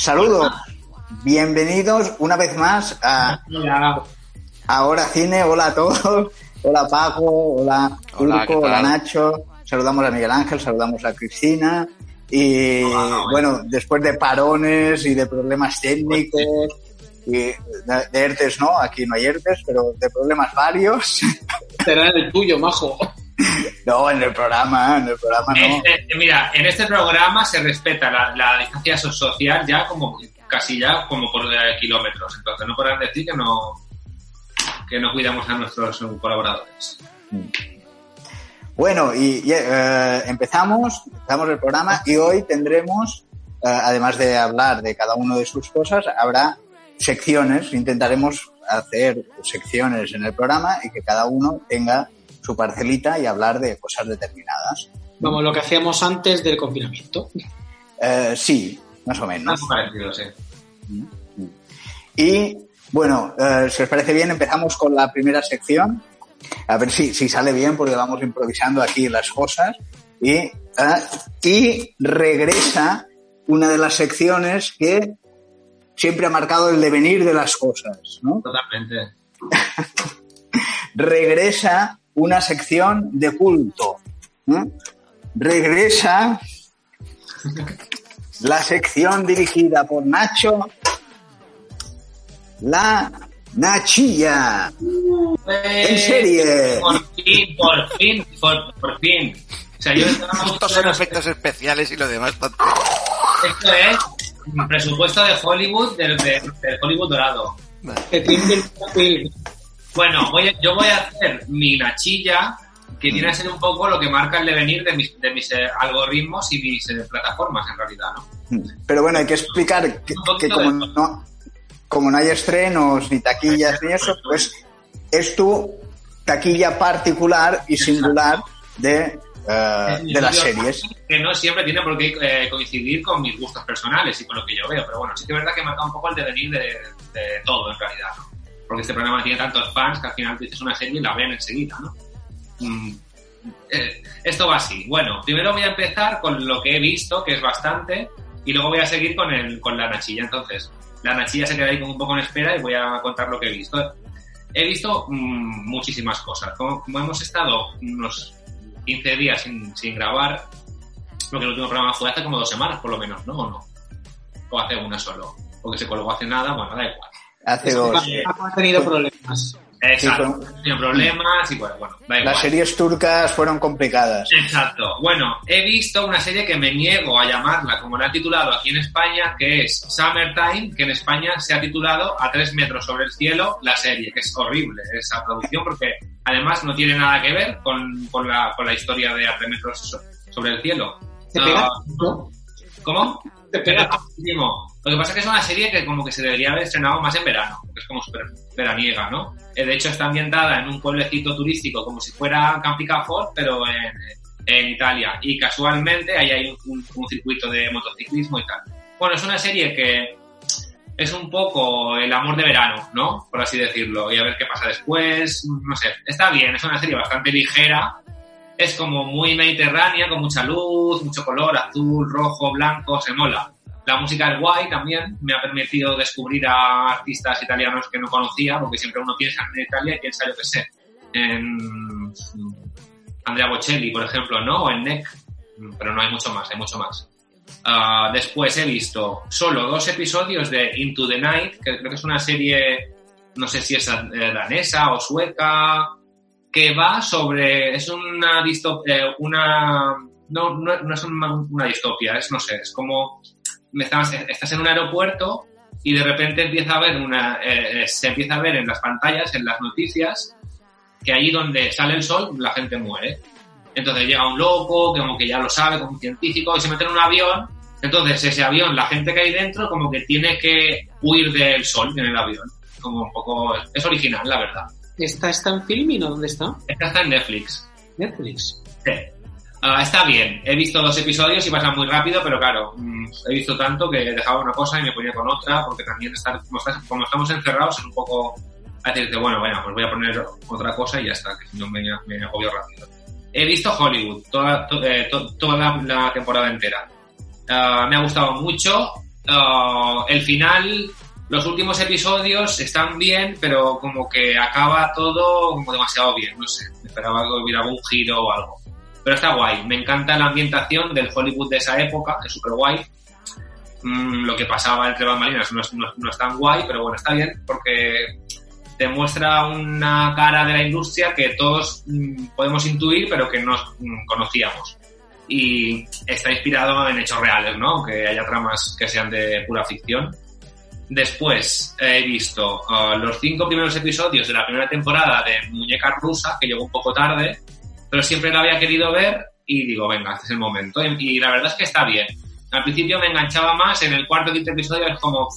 Saludos, bienvenidos una vez más a Ahora Cine. Hola a todos, hola Paco, hola Hola, ¿qué Urco, hola? Nacho, saludamos a Miguel Ángel, saludamos a Cristina y bueno, después de parones y de problemas técnicos y de, de ERTES no, aquí no hay ERTES, pero de problemas varios. Será el tuyo, majo. No, en el programa, en el programa no. Eh, eh, mira, en este programa se respeta la, la distancia so- social ya como casi ya como por kilómetros. Entonces no podrán decir que no que no cuidamos a nuestros colaboradores. Bueno, y, y, eh, empezamos, empezamos el programa y hoy tendremos, eh, además de hablar de cada uno de sus cosas, habrá secciones, intentaremos hacer secciones en el programa y que cada uno tenga su parcelita y hablar de cosas determinadas. Vamos, lo que hacíamos antes del confinamiento. Eh, sí, más o menos. Algo parecido, sí. Y bueno, eh, si os parece bien, empezamos con la primera sección. A ver si, si sale bien, porque vamos improvisando aquí las cosas. Y, eh, y regresa una de las secciones que siempre ha marcado el devenir de las cosas. ¿no? Totalmente. Regresa una sección de culto. ¿no? Regresa la sección dirigida por Nacho, la Nachilla. En serie. Por fin, por fin, por, por fin. O sea, yo Estos son efectos especiales y lo demás. Esto es presupuesto de Hollywood, del, de- del Hollywood dorado. Bueno, voy a- yo voy a hacer mi nachilla, que viene a ser un poco lo que marca el devenir de mis, de mis eh, algoritmos y mis eh, plataformas, en realidad, ¿no? Pero bueno, hay que explicar que, que como, no, como no hay estrenos ni taquillas ni eso, pues es tu taquilla particular y singular de, eh, de las series. Que no siempre tiene por qué eh, coincidir con mis gustos personales y con lo que yo veo, pero bueno, sí que es verdad que marca un poco el devenir de, de todo, en realidad, ¿no? Porque este programa tiene tantos fans que al final dices una serie y la ven enseguida, ¿no? Mm, eh, esto va así. Bueno, primero voy a empezar con lo que he visto, que es bastante, y luego voy a seguir con, el, con la nachilla. Entonces, la nachilla se queda ahí como un poco en espera y voy a contar lo que he visto. He visto mm, muchísimas cosas. Como, como hemos estado unos 15 días sin, sin grabar, porque el último programa fue hace como dos semanas, por lo menos, ¿no? ¿O no? O hace una solo. Porque se colgó hace nada, bueno, da igual. Hace dos. Ha tenido problemas. Exacto. pero- Tiene problemas y bueno, bueno, da igual. Las series turcas fueron complicadas. Exacto. Bueno, he visto una serie que me niego a llamarla como la han titulado aquí en España, que es Summertime, que en España se ha titulado A tres metros sobre el cielo la serie, que es horrible esa traducción porque además no tiene nada que ver con, con la, con la historia de A tres metros so- sobre el cielo. ¿Te No, pega? no. ¿Cómo? Te pega. Lo que pasa es que es una serie que como que se debería haber estrenado más en verano, porque es como súper veraniega, ¿no? Eh, De hecho está ambientada en un pueblecito turístico como si fuera Campicafort, pero en, en Italia. Y casualmente ahí hay un, un- un circuito de motociclismo y tal. Bueno, es una serie que es un poco el amor de verano, ¿no? Por así decirlo. Y a ver qué pasa después. No sé, está bien, es una serie bastante ligera. Es como muy mediterránea, con mucha luz, mucho color, azul, rojo, blanco, se mola. La música es guay también, me ha permitido descubrir a artistas italianos que no conocía, porque siempre uno piensa en Italia y piensa, yo qué sé, en Andrea Bocelli, por ejemplo, ¿no? O en Neck, pero no hay mucho más, hay mucho más. Ah, después he visto solo dos episodios de Into the Night, que creo que es una serie, no sé si es eh, danesa o sueca, que va sobre. Es una distopía. una. No, no, no es una, una distopia, es, no sé, es como. Estás, estás en un aeropuerto y de repente empieza a ver una. eh, eh, se empieza a ver en las pantallas, en las noticias, que ahí donde sale el sol, la gente muere. Entonces llega un loco, que como que ya lo sabe, como un científico, y se mete en un avión. Entonces ese avión, la gente que hay dentro, como que tiene que huir del sol en el avión. Como un poco... Es original, la verdad. ¿Esta está en Filmin o dónde está? Esta está en Netflix. Netflix. Sí. Ah, está bien. He visto dos episodios y pasa muy rápido, pero claro, mm, he visto tanto que dejaba una cosa y me ponía con otra, porque también estar, como, estás- como estamos encerrados es un poco a decirte, bueno, bueno, pues voy a poner otra cosa y ya está, que si no me, me agobio rápido. He visto Hollywood toda, to- eh, to- toda la, la temporada entera. Ah, me ha gustado mucho. Ah, el final, los últimos episodios están bien, pero como que acaba todo como demasiado bien, no sé. Esperaba que hubiera algún giro o algo. Pero está guay. Me encanta la ambientación del Hollywood de esa época, es súper guay. Mm, lo que pasaba entre bambalinas no es, no, no es tan guay, pero bueno, está bien porque te muestra una cara de la industria que todos mm, podemos intuir, pero que no mm, conocíamos. Y está inspirado en hechos reales, ¿no? Aunque haya tramas que sean de pura ficción. Después he visto uh, los cinco primeros episodios de la primera temporada de Muñeca Rusa, que llegó un poco tarde, pero siempre la había querido ver y digo, venga, este es el momento. Y, y la verdad es que está bien. Al principio me enganchaba más, en el cuarto quinto episodio es como,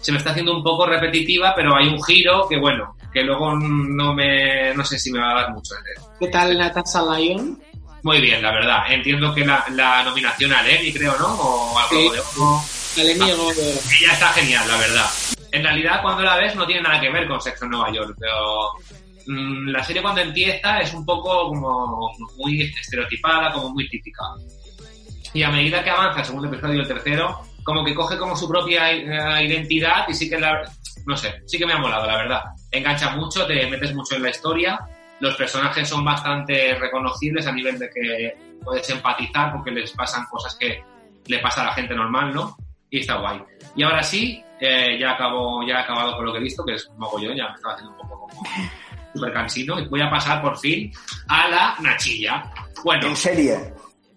se me está haciendo un poco repetitiva, pero hay un giro que bueno, que luego no me, no sé si me va a dar mucho. ¿Qué tal Natasha Lyon? Muy bien, la verdad. Entiendo que la, la nominación al Emmy, creo, ¿no? O al Sí. De Oro. El Emmy o. Ella está genial, la verdad. En realidad, cuando la ves, no tiene nada que ver con Sexo en Nueva York, pero la serie cuando empieza es un poco como muy estereotipada, como muy típica. Y a medida que avanza el segundo episodio y el tercero, como que coge como su propia eh, identidad y sí que la, no sé, sí que me ha molado, la verdad. Engancha mucho, te metes mucho en la historia, los personajes son bastante reconocibles a nivel de que puedes empatizar porque les pasan cosas que le pasa a la gente normal, ¿no? Y está guay. Y ahora sí, eh, ya acabo, ya he acabado con lo que he visto, que es mogollón, ya me estaba haciendo un poco como súper cansino, y voy a pasar por fin a la Nachilla. Bueno, En serie.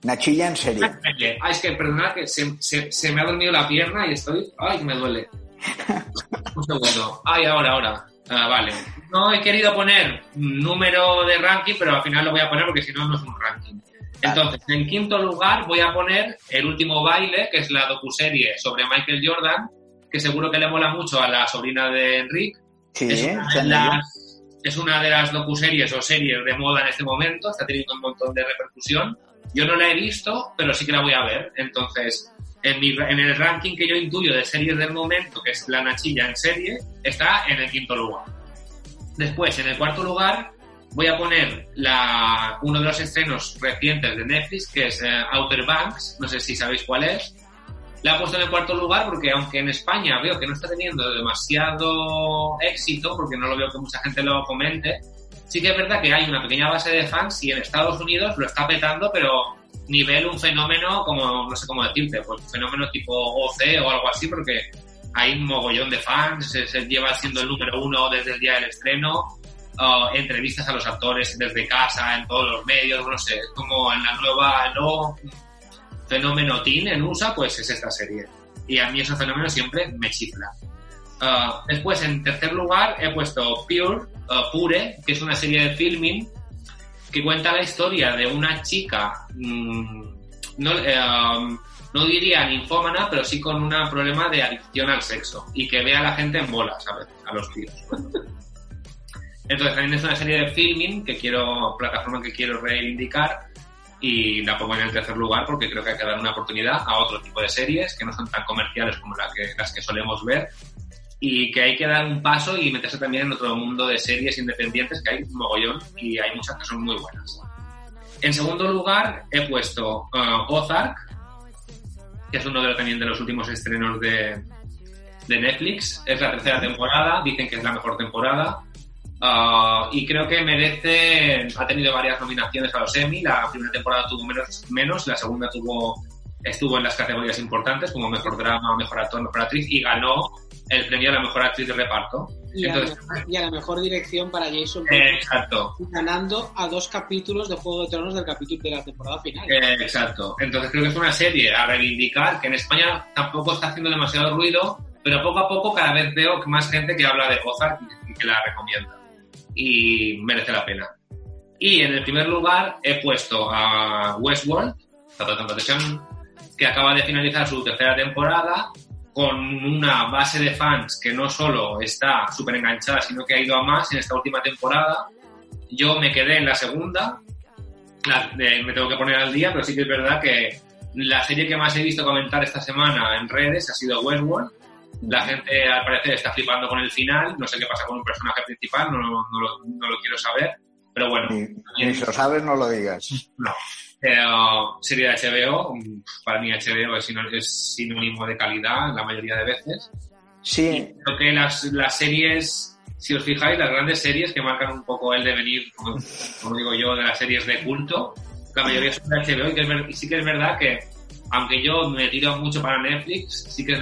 Nachilla en serie. Ay, es que perdonad que se, se- se me ha dormido la pierna y estoy. Ay, que me duele. Un segundo. Ay, ahora, ahora. Ah, vale. No he querido poner número de ranking, pero al final lo voy a poner porque si no, no es un ranking. Entonces, en quinto lugar voy a poner El último baile, que es la docuserie sobre Michael Jordan, que seguro que le mola mucho a la sobrina de Enrique. Sí, Es una, de Zendaya. las, es una de las docuseries o series de moda en este momento, está teniendo un montón de repercusión. Yo no la he visto, pero sí que la voy a ver. Entonces, en, mi- en el ranking que yo intuyo de series del momento, que es La Nachilla en serie, está en el quinto lugar. Después, en el cuarto lugar, voy a poner la, uno de los estrenos recientes de Netflix, que es eh, Outer Banks, no sé si sabéis cuál es. La he puesto en el cuarto lugar porque aunque en España veo que no está teniendo demasiado éxito, porque no lo veo que mucha gente lo comente, sí que es verdad que hay una pequeña base de fans y en Estados Unidos lo está petando, pero nivel un fenómeno como, no sé cómo decirte, pues un fenómeno tipo OC o algo así, porque hay un mogollón de fans, se, se lleva siendo el número uno desde el día del estreno, uh, entrevistas a los actores desde casa, en todos los medios, no sé, como en la nueva, nuevo fenómeno teen en USA, pues es esta serie. Y a mí ese fenómeno siempre me chifla. Uh, después, en tercer lugar, he puesto Pure, uh, Pure, que es una serie de filming que cuenta la historia de una chica, mm, no, eh, no diría ninfómana, pero sí con un problema de adicción al sexo y que ve a la gente en bolas a veces, a los tíos. Entonces también es una serie de filming que quiero, plataforma que quiero reivindicar y la pongo en el tercer lugar porque creo que hay que dar una oportunidad a otro tipo de series que no son tan comerciales como la que, las que solemos ver y que hay que dar un paso y meterse también en otro mundo de series independientes que hay un mogollón y hay muchas que son muy buenas. En segundo lugar he puesto uh, Ozark, que es uno de también de los últimos estrenos de, de Netflix. Es la tercera temporada, dicen que es la mejor temporada. Uh, y creo que merece, ha tenido varias nominaciones a los Emmy. La primera temporada tuvo menos, menos la segunda tuvo estuvo en las categorías importantes como mejor drama, mejor actor, mejor actriz y ganó el premio a la mejor actriz de reparto. Y, a la, y a la mejor dirección para Jason eh, exacto. ganando a dos capítulos de Juego de Tronos del capítulo de la temporada final. Eh, exacto. Entonces creo que es una serie a reivindicar que en España tampoco está haciendo demasiado ruido, pero poco a poco cada vez veo que más gente que habla de Ozark y que la recomienda. Y merece la pena. Y en el primer lugar he puesto a Westworld, que acaba de finalizar su tercera temporada con una base de fans que no solo está súper enganchada, sino que ha ido a más en esta última temporada. Yo me quedé en la segunda, de- me tengo que poner al día, pero sí que es verdad que la serie que más he visto comentar esta semana en redes ha sido Westworld. La gente al parecer está flipando con el final, no sé qué pasa con un personaje principal, no, no, lo, no lo quiero saber, pero bueno, Ni, ni si lo sabes, no lo digas. no. Serie de HBO, para mí HBO es, sino- es sinónimo de calidad la mayoría de veces. Sí, Creo que las, las series, si os fijáis, las grandes series que marcan un poco el devenir, como, como digo yo, de las series de culto, la mayoría son de HBO y, que es y sí que es verdad que, aunque yo me tiro mucho para Netflix, sí que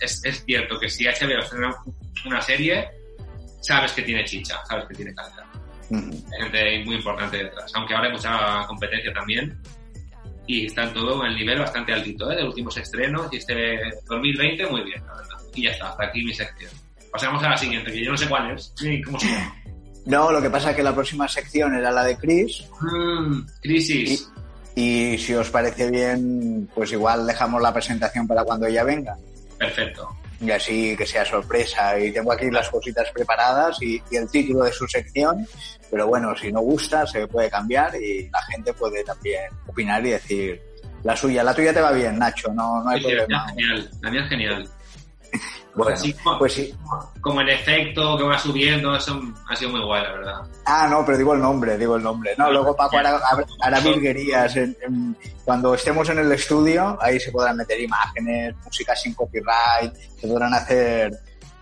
es cierto que si HBO estrena una serie, sabes que tiene chicha, sabes que tiene calidad. Hay gente muy importante detrás, aunque ahora hay mucha competencia también. Y está en todo el nivel bastante altito, ¿eh? De últimos estrenos y este 2020 muy bien, la verdad. Y ya está, hasta aquí mi sección. Pasamos a la siguiente, que yo no sé cuál es, ni cómo se llama. No, lo que pasa es que la próxima sección era la de Chris Mm, crisis. Y si os parece bien, pues igual dejamos la presentación para cuando ella venga. Perfecto. Y así que sea sorpresa. Y tengo aquí las cositas preparadas y, y el título de su sección. Pero bueno, si no gusta, se puede cambiar y la gente puede también opinar y decir la suya. La tuya te va bien, Nacho, no, no hay Sí, sí, la mía problema. es genial, la mía es genial. Bueno, Así como- pues sí. Como el efecto que va subiendo, eso ha sido muy guay, la verdad. Ah, no, pero digo el nombre, digo el nombre. No, luego Paco hará, hará virguerías. en- en- cuando estemos en el estudio, ahí se podrán meter imágenes, música sin copyright, se podrán hacer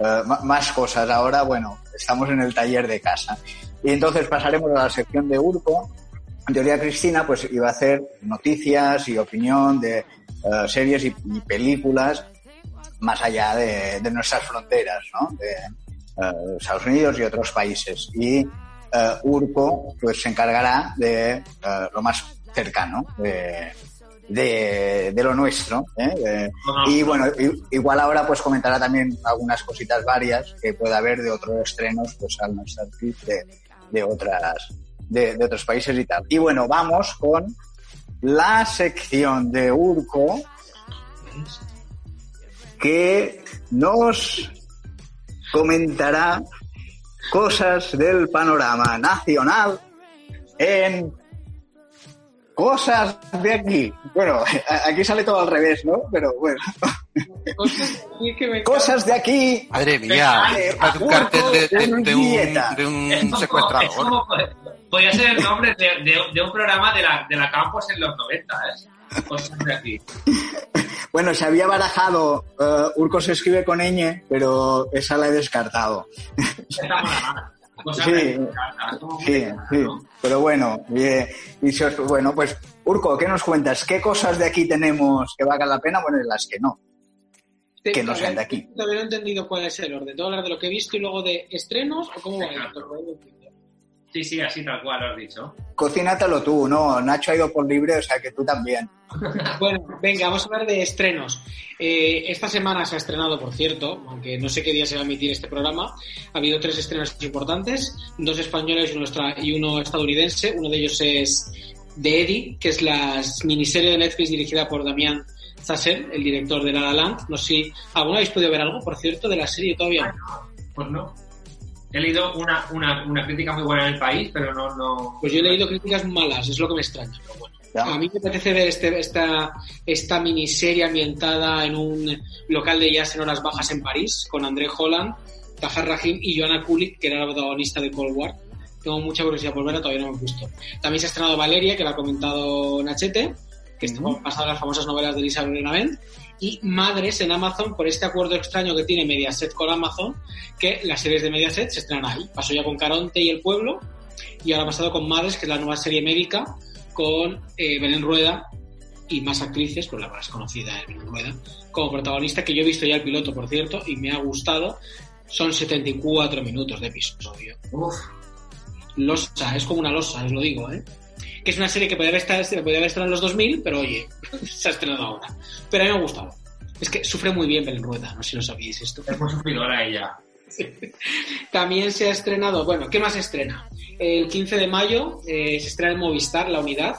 eh, más cosas. Ahora, bueno, estamos en el taller de casa. Y entonces pasaremos a la sección de Urco. En teoría, Cristina, pues iba a hacer noticias y opinión de eh, series y, y películas más allá de, de nuestras fronteras, ¿no? De, eh, Estados Unidos y otros países. Y eh, Urco pues se encargará de eh, lo más cercano, de, de, de lo nuestro. ¿eh? Y bueno, igual ahora pues comentará también algunas cositas varias que pueda haber de otros estrenos, pues al no estar aquí, de, de otras de, de otros países y tal. Y bueno, vamos con la sección de Urco que nos comentará cosas del panorama nacional en cosas de aquí. Bueno, aquí sale todo al revés, ¿no? Pero bueno, Cosas así que me cosas de aquí. Madre mía, un cartel de, de- de un, de como- secuestrador. como- podría ser el nombre de, de- de un programa de la, de la Campos en los 90, ¿eh? Cosas de aquí. Bueno, se había barajado, eh, Urco se escribe con ñ, pero esa la he descartado. Está Sí. de Sí, sí. Pero bueno, bien. Y si os- bueno, pues, Urco, ¿qué nos cuentas? ¿Qué cosas de aquí tenemos que valgan la pena? Bueno, y las que no. Te- que no sean de aquí. Todavía no he entendido cuál es el orden. ¿Tengo hablar de lo que he visto y luego de estrenos o cómo va? Sí, sí, así tal cual lo has dicho. Cocínatelo tú, ¿no? Nacho ha ido por libre, o sea que tú también. Bueno, venga, vamos a hablar de estrenos. Eh, esta semana se ha estrenado, por cierto, aunque no sé qué día se va a emitir este programa, ha habido tres estrenos importantes, dos españoles y uno, estra- y uno estadounidense. Uno de ellos es The Eddie, que es la miniserie de Netflix dirigida por Damián Zassen, el director de La La Land. No sé si alguna habéis podido ver algo, por cierto, de la serie todavía. Pues no. He leído una, una, una crítica muy buena en el país, pero no, no. Pues yo he leído críticas malas, es lo que me extraña, pero bueno. ¿Ya? A mí me apetece ver este, esta, esta miniserie ambientada en un local de jazz en horas bajas en París, con André Holland, Tahar Rahim y Joanna Kulik, que era la protagonista de Cold War. Tengo mucha curiosidad por verla, todavía no me he visto. También se ha estrenado Valeria, que lo ha comentado Nachete, que está basada en las famosas novelas de Elizabeth Benavent, y Madres en Amazon por este acuerdo extraño que tiene Mediaset con Amazon, que las series de Mediaset se estrenan ahí. Pasó ya con Caronte y El Pueblo, y ahora ha pasado con Madres, que es la nueva serie médica, con eh, Belén Rueda y más actrices, pues la más conocida en Rueda, como protagonista, que yo he visto ya el piloto, por cierto, y me ha gustado. Son 74 minutos de episodio. Uf, Losa, es como una losa, os lo digo, ¿eh? Que es una serie que podría haber estado, podría haber estado en los 2000, pero oye, se ha estrenado ahora. Pero a mí me ha gustado. Es que sufre muy bien Belén Rueda, no sé si lo sabíais esto. es muy sufridora ella. También se ha estrenado, bueno, ¿qué más se estrena? El 15 de mayo eh, se estrena en Movistar La Unidad,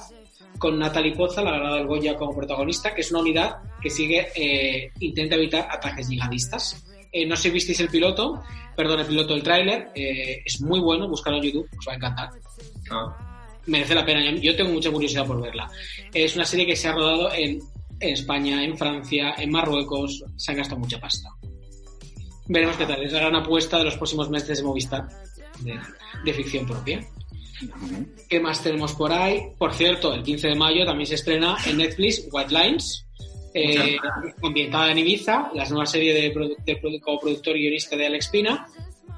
con Natalie Poza, la ganada del Goya como protagonista, que es una unidad que sigue, eh, intenta evitar ataques yihadistas. Eh, no sé si visteis el piloto, perdón, el piloto del tráiler, es muy bueno, buscarlo en YouTube, os va a encantar. No. Merece la pena, yo tengo mucha curiosidad por verla. Es una serie que se ha rodado en, en España, en Francia, en Marruecos, se ha gastado mucha pasta. Veremos qué tal, es la gran apuesta de los próximos meses de Movistar, de, de ficción propia. ¿Qué más tenemos por ahí? Por cierto, el 15 de mayo también se estrena en Netflix White Lines, eh, ambientada en Ibiza, la nueva serie de, de produ- como productor y guionista de Alex Pina,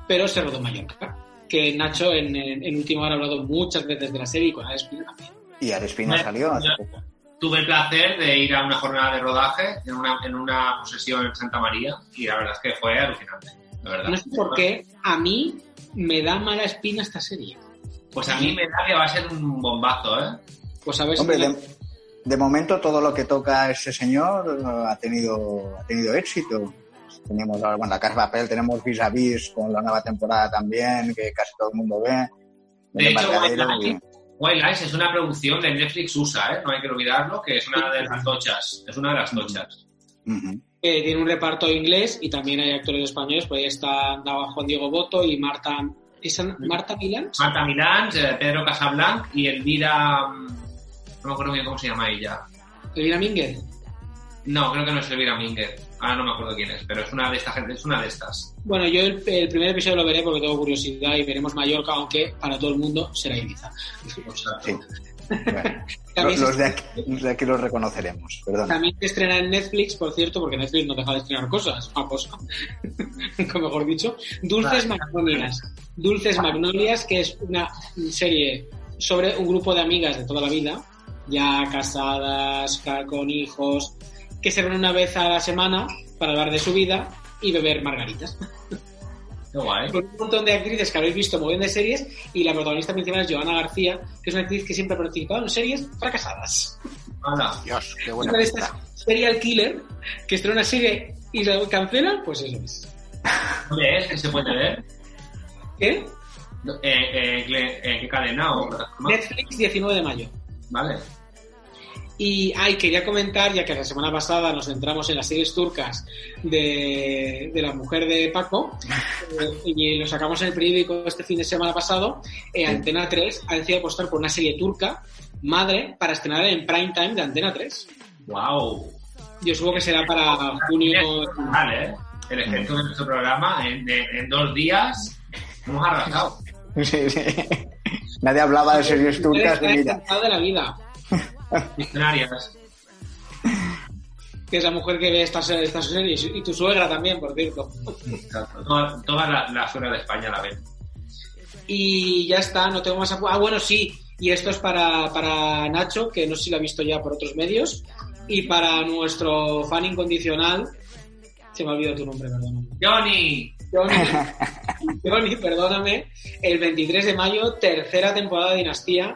pero se rodó en Mallorca. Que Nacho en, en, en última hora ha hablado muchas veces de la serie y con Alex también. Y Arespina Me- salió hace poco. Tuve el placer de ir a una jornada de rodaje en una, en una posesión en Santa María y la verdad es que fue alucinante, la verdad. No sé por qué a mí me da mala espina esta serie. Pues a mí me da que va a ser un bombazo, ¿eh? Pues a ver Hombre, si... de, de momento todo lo que toca ese señor ha tenido, ha tenido éxito. Tenemos, ahora, bueno, la Casa de Papel, tenemos Vis a Vis con la nueva temporada también, que casi todo el mundo ve. De hecho, White Lines es una producción de Netflix USA, ¿eh? No hay que olvidarlo, que es una de las tochas. Es una de las tochas. Eh, tiene un reparto inglés y también hay actores españoles, pues ahí está andaba Juan Diego Boto y Marta... ¿es Marta Milán? Marta Milán, eh, Pedro Casablanc y Elvira... mm, No me acuerdo bien cómo se llama ella. Elvira Mínguez. No, creo que no es Elvira Minguez. Ahora no me acuerdo quién es, pero es una de estas gente, es una de estas. Bueno, yo el, el primer episodio lo veré porque tengo curiosidad y veremos Mallorca, aunque para todo el mundo será Ibiza. O sea, Sí. Bueno, También, los, de aquí, los de aquí los reconoceremos, perdón. también se estrena en Netflix, por cierto, porque Netflix no deja de estrenar cosas, a cosa, mejor dicho. Dulces Vale. Magnolias. Dulces Magnolias, que es una serie sobre un grupo de amigas de toda la vida, ya casadas, ca- con hijos, que se reúnen una vez a la semana para hablar de su vida y beber margaritas. Qué guay. con un montón de actrices que habéis visto bien de series y la protagonista principal es Joana García, que es una actriz que siempre ha participado en series fracasadas. Hala. Dios, qué buena Una de estas pinta. serial killer que estrena una serie y la cancela, pues eso es. ¿Dónde es? ¿Que se puede ver? ¿Qué? Eh, eh, ¿qué- ¿En qué cadena o? Netflix 19 de mayo. Vale. Y ay, quería comentar, ya que la semana pasada nos centramos en las series turcas de, de la mujer de Paco, eh, y lo sacamos en el periódico este fin de semana pasado, eh, Antena 3 ha decidido apostar por una serie turca, Madre, para estrenar en prime time de Antena 3. Wow. Yo supongo que será para junio. Vale, ¿eh? El efecto de nuestro programa en, en- en dos días hemos arrasado. Sí, sí. Nadie hablaba de series turcas Está de la vida. Diccionarias. Que es la mujer que ve estas, estas series. Y tu suegra también, por cierto. Exacto. Todas todas las la suegra de España la ven. Y ya está, no tengo más apu- Ah, bueno, sí. Y esto es para, para Nacho, que no sé si lo ha visto ya por otros medios. Y para nuestro fan incondicional. Se me ha olvidado tu nombre, perdóname. Johnny. Johnny, Johnny, perdóname. El 23 de mayo, tercera temporada de Dinastía.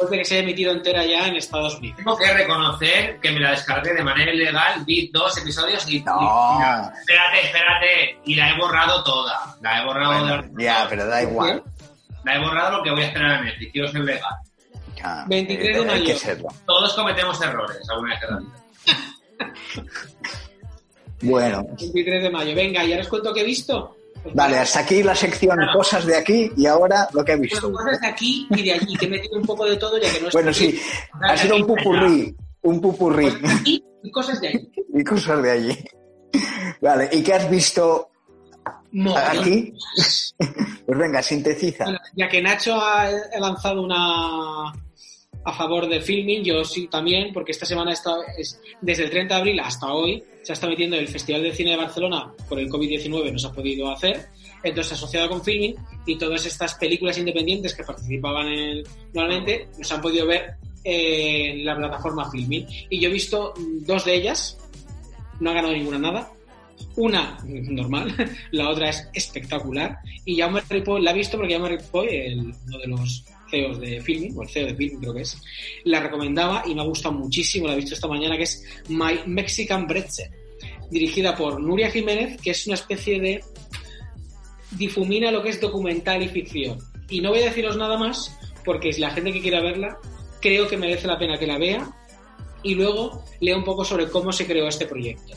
Después de que se haya emitido entera ya en Estados Unidos. Tengo que reconocer que me la descargué de manera ilegal, vi dos episodios y... No, y- espérate, espérate. Y la he borrado toda. La he borrado bueno, de- ya, pero da igual. La he borrado porque voy a esperar a Netflix. Quiero ser legal. Ya, 23 de eh, Hay mayo. que serlo. Todos cometemos errores alguna vez en la vida. Bueno, 23 de mayo. Venga, ¿ya les cuento qué he visto? Vale, hasta aquí la sección cosas de aquí y ahora lo que he visto. Bueno, cosas de aquí y de allí, que he metido un poco de todo ya que no Bueno, sí, ha sido un pupurrí, un pupurrí Cosas de aquí y cosas de allí. y cosas de allí. Vale, ¿y qué has visto Mogollón. aquí? Pues venga, sintetiza. Bueno, ya que Nacho ha lanzado una a favor de filming, yo sí también, porque esta semana está, es, desde el 30 de abril hasta hoy se está metiendo el Festival de Cine de Barcelona por el COVID-19, no se ha podido hacer, entonces asociado con filming y todas estas películas independientes que participaban en, normalmente no se han podido ver en la plataforma Filmin. Y yo he visto dos de ellas, no ha ganado ninguna nada. Una normal, la otra es espectacular. Y Jaume Ripoll la he visto porque Jaume Ripoll, uno de los CEOs de Filmin, o el CEO de Filmin creo que es, la recomendaba y me ha gustado muchísimo, la he visto esta mañana, que es My Mexican Bretzel, dirigida por Nuria Jiménez, que es una especie de difumina lo que es documental y ficción. Y no voy a deciros nada más, porque si la gente que quiera verla, creo que merece la pena que la vea y luego lea un poco sobre cómo se creó este proyecto.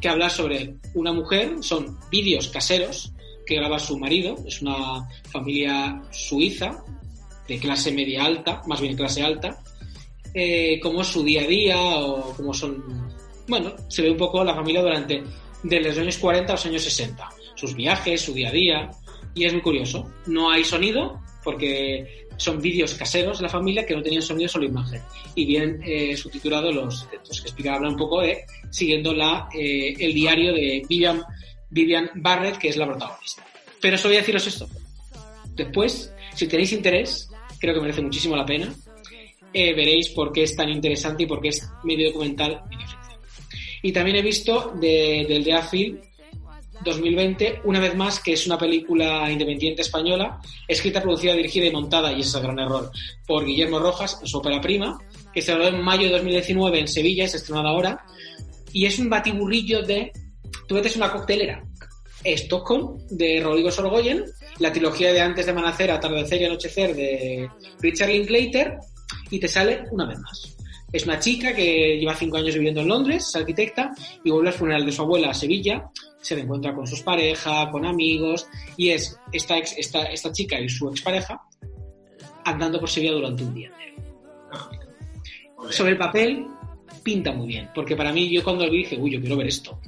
Que habla sobre una mujer, son vídeos caseros que graba su marido, es una familia suiza de clase media alta, más bien clase alta, eh, cómo es su día a día o cómo son... Bueno, se ve un poco la familia durante de los años 40 a los años 60, sus viajes, su día a día, y es muy curioso. No hay sonido, porque son vídeos caseros de la familia que no tenían sonido, solo imagen. Y bien eh, subtitulado los textos, que explica, habla un poco de siguiendo la, eh, el diario de Vivian, Vivian Barrett, que es la protagonista. Pero solo voy a deciros esto. Después, si tenéis interés, creo que merece muchísimo la pena. Eh, veréis por qué es tan interesante y por qué es medio documental. Y también he visto de, del de Film 2020, una vez más, que es una película independiente española, escrita, producida, dirigida y montada, y ese es el gran error, por Guillermo Rojas, su ópera prima, que se rodó en mayo de 2019 en Sevilla, es estrenada ahora, y es un batiburrillo de, tú metes una coctelera, Stockholm, de Rodrigo Sorgoyen, la trilogía de Antes de Amanecer, Atardecer y Anochecer de Richard Linklater, y te sale una vez más. Es una chica que lleva cinco años viviendo en Londres, es arquitecta, y vuelve al funeral de su abuela a Sevilla, se encuentra con sus parejas, con amigos, y es esta, ex- esta, esta chica y su expareja andando por Sevilla durante un día entero. Sobre el papel, pinta muy bien, porque para mí, yo cuando lo vi dije, uy, yo quiero ver esto.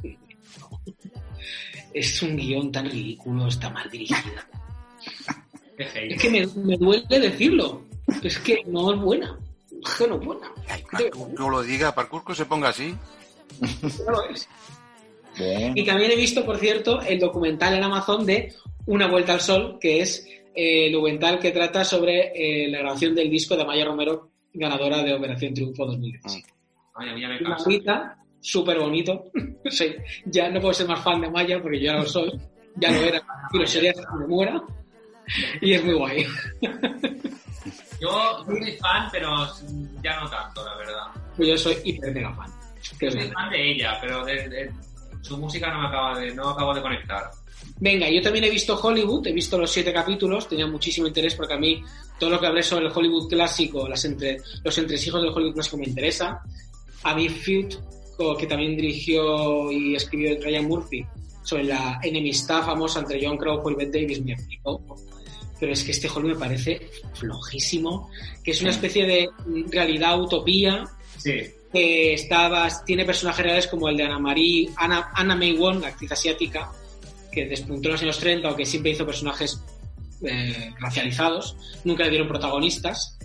Es un guion tan ridículo, está mal hate. Es que me, me duele decirlo. Es que no es buena. Es que no es buena. Ay, no lo diga, parkour que se ponga así. No lo es. Bien. Y también he visto, por cierto, el documental en Amazon de Una Vuelta al Sol, que es eh, el documental que trata sobre eh, la grabación del disco de Amaya Romero, ganadora de Operación Triunfo 2017. Ay, a mí ya me Una cansa. bonita, súper bonito. Sí, ya no puedo ser más fan de Amaya porque yo ya lo soy. Ya lo era y lo sería hasta que me muera. Y es muy guay. Yo soy fan, pero ya no tanto, la verdad. Pues yo soy hiper mega fan. Que Soy fan de ella, pero de, de- su música no me acaba de, no acabo de conectar. Venga, yo también he visto Hollywood, he visto los siete capítulos, tenía muchísimo interés porque a mí todo lo que hablé sobre el Hollywood clásico, las entre, los entresijos del Hollywood clásico me interesa. A mí Feud, que también dirigió y escribió Ryan Murphy, sobre la enemistad famosa entre John Crawford y Bette Davis, me flipó. Pero es que este Hollywood me parece flojísimo, que es una especie de realidad utopía, Sí. que estaba, tiene personajes reales como el de Ana Marie, Ana, Anna May Wong, la actriz asiática, que despuntó en los años 30 o que siempre hizo personajes eh, racializados, nunca le dieron protagonistas.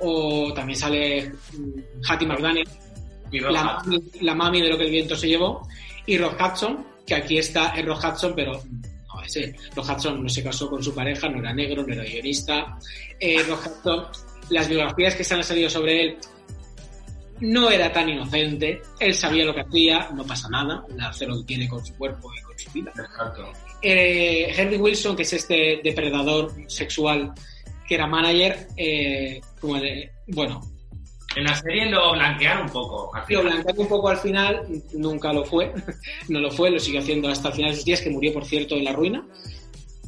O también sale mm, Hattie McDaniel, la, mami- la mami de lo que el viento se llevó, y Rock Hudson, que aquí está es Rock Hudson, pero no es él. Rock Hudson no se casó con su pareja, no era negro, no era guionista. Eh, Hudson, las biografías que se han salido sobre él, no era tan inocente, él sabía lo que hacía, no pasa nada, él hace lo que quiere con su cuerpo y con su vida. Exacto. Eh, Henry Wilson, que es este depredador sexual que era manager, eh, como de- bueno, En la serie lo blanquearon un poco. al lo blanqueó un poco al final, nunca lo fue, no lo fue, lo siguió haciendo hasta el final de sus días, que murió, por cierto, en la ruina,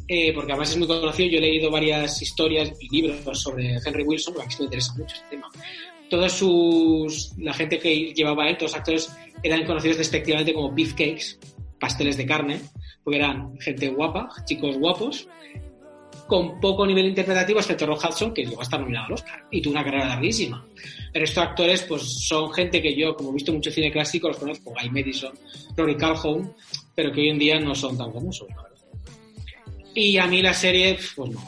eh, porque además es muy conocido, yo he leído varias historias y libros sobre Henry Wilson, porque a mí me interesa mucho este tema. Todos sus, la gente que llevaba a él, todos los actores, eran conocidos despectivamente como beefcakes, pasteles de carne, porque eran gente guapa, chicos guapos, con poco nivel interpretativo, excepto Rock Hudson, que llegó a estar nominado al Oscar y tuvo una carrera larguísima. Resto de actores, pues son gente que yo, como he visto mucho cine clásico, los conozco, Guy Madison, Rory Calhoun, pero que hoy en día no son tan famosos. Y a mí la serie, pues no.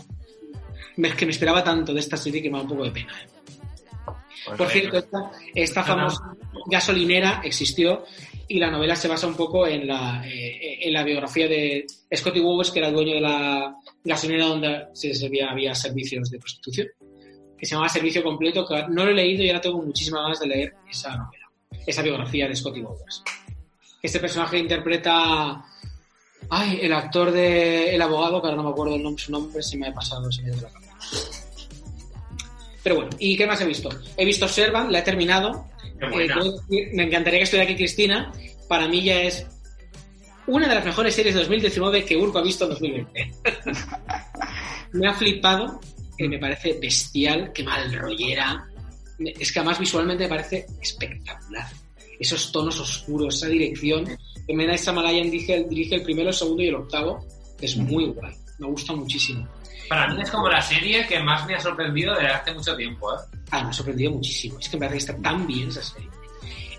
Es que me esperaba tanto de esta serie que me da un poco de pena. ¿eh? Pues Por cierto, esta, esta famosa gasolinera existió y la novela se basa un poco en la, eh, en la biografía de Scotty Bowes, que era el dueño de la gasolinera donde se servía, había servicios de prostitución. que se llama Servicio Completo, que no lo he leído y ahora tengo muchísimas ganas de leer esa novela, esa biografía de Scotty Bowers. Este personaje interpreta Ay, el actor de El abogado, que ahora no me acuerdo el nombre, su nombre, se me ha pasado, se me ha ido de la cabeza. Pero bueno, ¿y qué más he visto? He visto Servant, la he terminado. Eh, me encantaría que estuviera aquí Cristina. Para mí ya es una de las mejores series de 2019 que Urco ha visto en 2020. me ha flipado, que me parece bestial, que mal rollera. Me- Es que además visualmente me parece espectacular. Esos tonos oscuros, esa dirección. Que Mena Samalayan dirige, dirige el primero, el segundo y el octavo. Es muy guay. Me gusta muchísimo. Para mí es como la serie que más me ha sorprendido desde hace mucho tiempo, ¿eh? Ah, me ha sorprendido muchísimo. Es que me parece que está tan bien esa serie.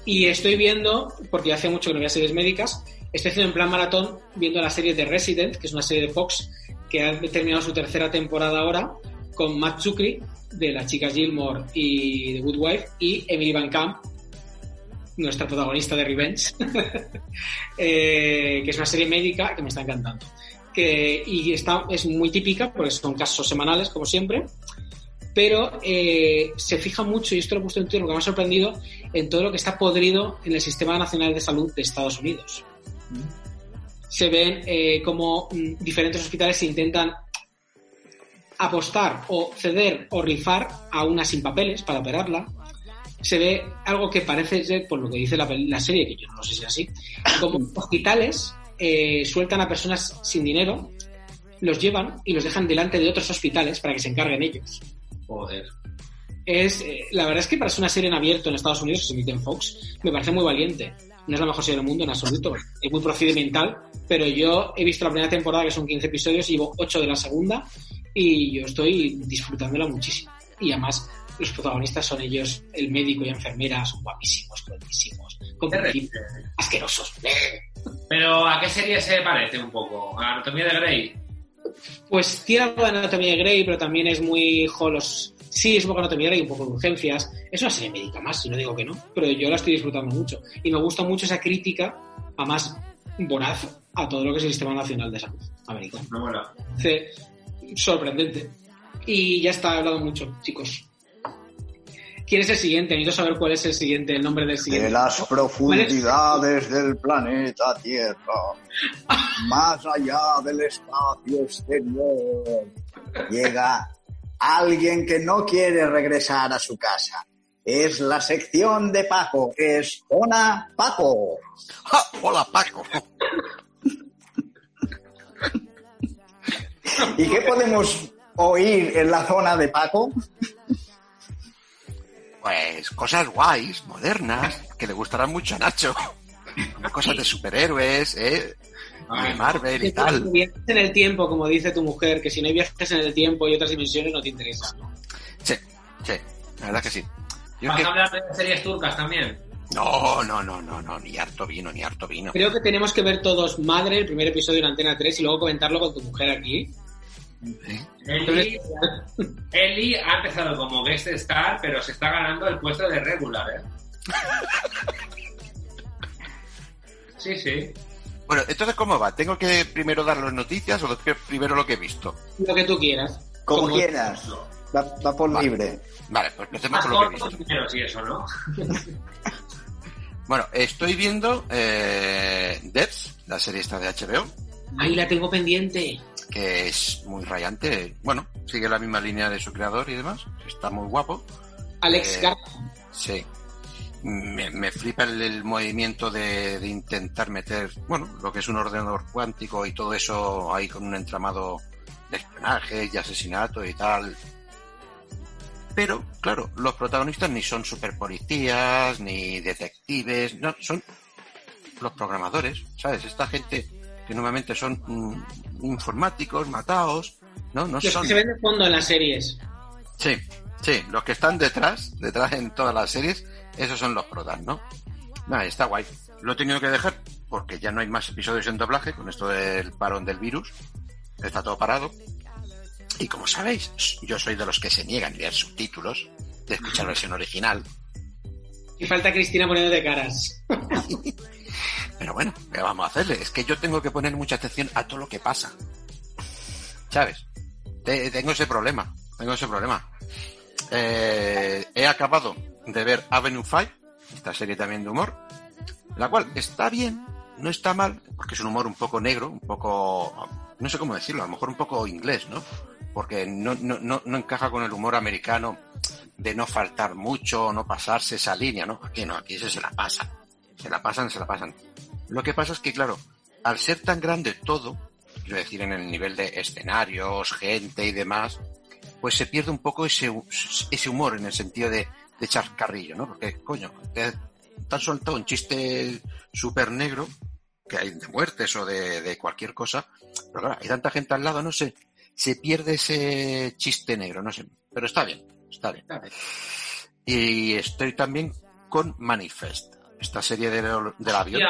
Y estoy viendo, porque hace mucho que no veía series médicas, estoy haciendo en plan maratón viendo la serie de Resident, que es una serie de Fox, que ha terminado su tercera temporada ahora, con Matt Zucri, de las chicas Gilmore y The Good Wife, y Emily Van Camp, nuestra protagonista de Revenge, eh, que es una serie médica que me está encantando. Y está, es muy típica, porque son casos semanales, como siempre, pero eh, se fija mucho, y esto lo he puesto en Twitter, lo que me ha sorprendido, en todo lo que está podrido en el Sistema Nacional de Salud de Estados Unidos. Se ven eh, como mm, diferentes hospitales se intentan apostar o ceder o rifar a una sin papeles para operarla. Se ve algo que parece ser, por lo que dice la serie, que yo no sé si es así, como hospitales eh, sueltan a personas sin dinero, los llevan y los dejan delante de otros hospitales para que se encarguen ellos Joder. es eh, la verdad es que para ser una serie en abierto en Estados Unidos que se emite en Fox me parece muy valiente no es la mejor serie del mundo en absoluto es muy procedimental pero yo he visto la primera temporada que son 15 episodios y llevo 8 de la segunda y yo estoy disfrutándola muchísimo y además los protagonistas son ellos el médico y enfermera son guapísimos guapísimos competitivos, asquerosos Pero ¿a qué serie se parece un poco? ¿A Anatomía de Grey? Pues tiene algo de anatomía de Grey, pero también es muy jolos. Sí, es un poco anatomía Grey, un poco de urgencias. Es una serie médica más, si no digo que no, pero yo la estoy disfrutando mucho. Y me gusta mucho esa crítica, a más voraz, a todo lo que es el Sistema Nacional de Salud americano. No, bueno. Sorprendente. Y ya está, he hablado mucho, chicos. ¿Quién es el siguiente? Necesito saber cuál es el siguiente, el nombre del siguiente. De las profundidades del planeta Tierra, más allá del espacio exterior, llega alguien que no quiere regresar a su casa. Es la sección de Paco, es Zona Paco. ¡Ja! Hola, Paco. ¿Y qué podemos oír en la zona de Paco? Pues cosas guays, modernas, que le gustarán mucho a Nacho. Cosas de superhéroes, ¿eh? Marvel y tal. Viajes en el tiempo, como dice tu mujer, que si no hay viajes en el tiempo y otras dimensiones no te interesa. Sí, sí, la verdad que sí. Yo ¿Vas que- a hablar de series turcas también? No, no, no, no, no, ni harto vino, ni harto vino. Creo que tenemos que ver todos Madre, el primer episodio en Antena 3, y luego comentarlo con tu mujer aquí. Eli, Eli ha empezado como guest star, pero se está ganando el puesto de regular, ¿eh? Sí, sí. Bueno, entonces, ¿cómo va? ¿Tengo que primero dar las noticias o primero lo que he visto? Lo que tú quieras. Como, Como- quieras. Va, va por Vale. libre. Vale, pues empecemos con lo que he visto. primeros y eso, ¿no? Bueno, estoy viendo eh, Devs, la serie esta de HBO, Ahí la tengo pendiente. que es muy rayante. Bueno, sigue la misma línea de su creador y demás. Está muy guapo. Alex Eh. Sí. Me, me flipa el, el movimiento de, de intentar meter, bueno, lo que es un ordenador cuántico y todo eso ahí con un entramado de espionaje y asesinato y tal. Pero, claro, los protagonistas ni son super policías, ni detectives, no, son los programadores, ¿sabes? Esta gente que normalmente son mm, informáticos, matados, ¿no? No Los son... que se ven de fondo en las series. Sí, sí, los que están detrás, detrás en todas las series, esos son los protas, ¿no? Nada, está guay. Lo he tenido que dejar porque ya no hay más episodios en doblaje con esto del parón del virus. Está todo parado. Y como sabéis, yo soy de los que se niegan a leer subtítulos, de escuchar versión original. Y falta Cristina poniéndote caras. Pero bueno, ¿qué vamos a hacerle? Es que yo tengo que poner mucha atención a todo lo que pasa. ¿Sabes? Te- tengo ese problema. Tengo ese problema. Eh, he acabado de ver Avenue 5, esta serie también de humor, la cual está bien, no está mal, porque es un humor un poco negro, un poco, no sé cómo decirlo, a lo mejor un poco inglés, ¿no? Porque no, no, no, no encaja con el humor americano de no faltar mucho, no pasarse esa línea, ¿no? Aquí no, aquí ese se la pasa. Se la pasan, se la pasan. Lo que pasa es que, claro, al ser tan grande todo, quiero decir, en el nivel de escenarios, gente y demás, pues se pierde un poco ese, ese humor en el sentido de, de echar carrillo, ¿no? Porque, coño, te, te han soltado un chiste súper negro, que hay de muertes o de, de cualquier cosa, pero claro, hay tanta gente al lado, no sé, se pierde ese chiste negro, no sé, pero está bien, está bien. Y estoy también con Manifest, esta serie de, del avión,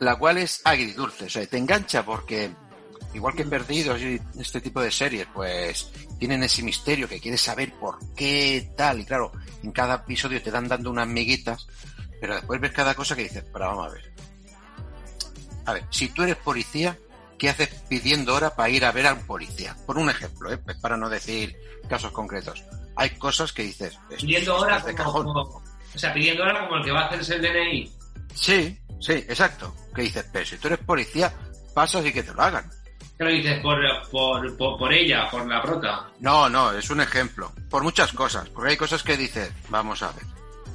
la cual es agridulce, o sea, te engancha porque, igual que Perdidos y este tipo de series, pues tienen ese misterio que quieres saber por qué tal, y claro, en cada episodio te dan dando unas miguitas, pero después ves cada cosa que dices, pero vamos a ver. A ver, si tú eres policía, ¿qué haces pidiendo hora para ir a ver a un policía? Por un ejemplo, ¿eh? Pues para no decir casos concretos. Hay cosas que dices, Pidiendo de como, cajón. como- O sea, pidiendo horas como el que va a hacerse el DNI. Sí, sí, exacto. Que dices, pero si tú eres policía, pasas y que te lo hagan. ¿Qué lo dices? Por, por, por, por ella, por la prota. No, no, es un ejemplo. Por muchas cosas. Porque hay cosas que dices, vamos a ver,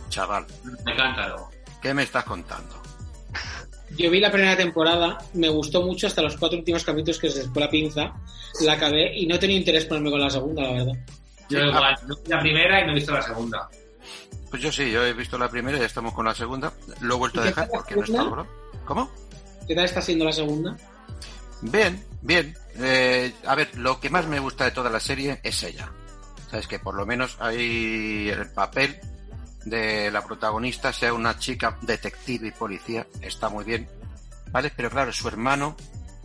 chaval, Me cántalo. ¿qué me estás contando? Yo vi la primera temporada, me gustó mucho hasta los cuatro últimos capítulos que se después la pinza, la acabé y no tenía interés ponerme con la segunda, la verdad. Yo Sí, igual, no vi la primera y no he visto la segunda. Pues yo sí, yo he visto la primera y ya estamos con la segunda. Lo he vuelto a ¿Y qué dejar porque no está. ¿Cómo? ¿Qué tal está siendo la segunda? Bien, bien. Eh, a ver, lo que más me gusta de toda la serie es ella. Sabes que por lo menos hay el papel de la protagonista, sea una chica detective y policía, está muy bien. ¿Vale? Pero claro, su hermano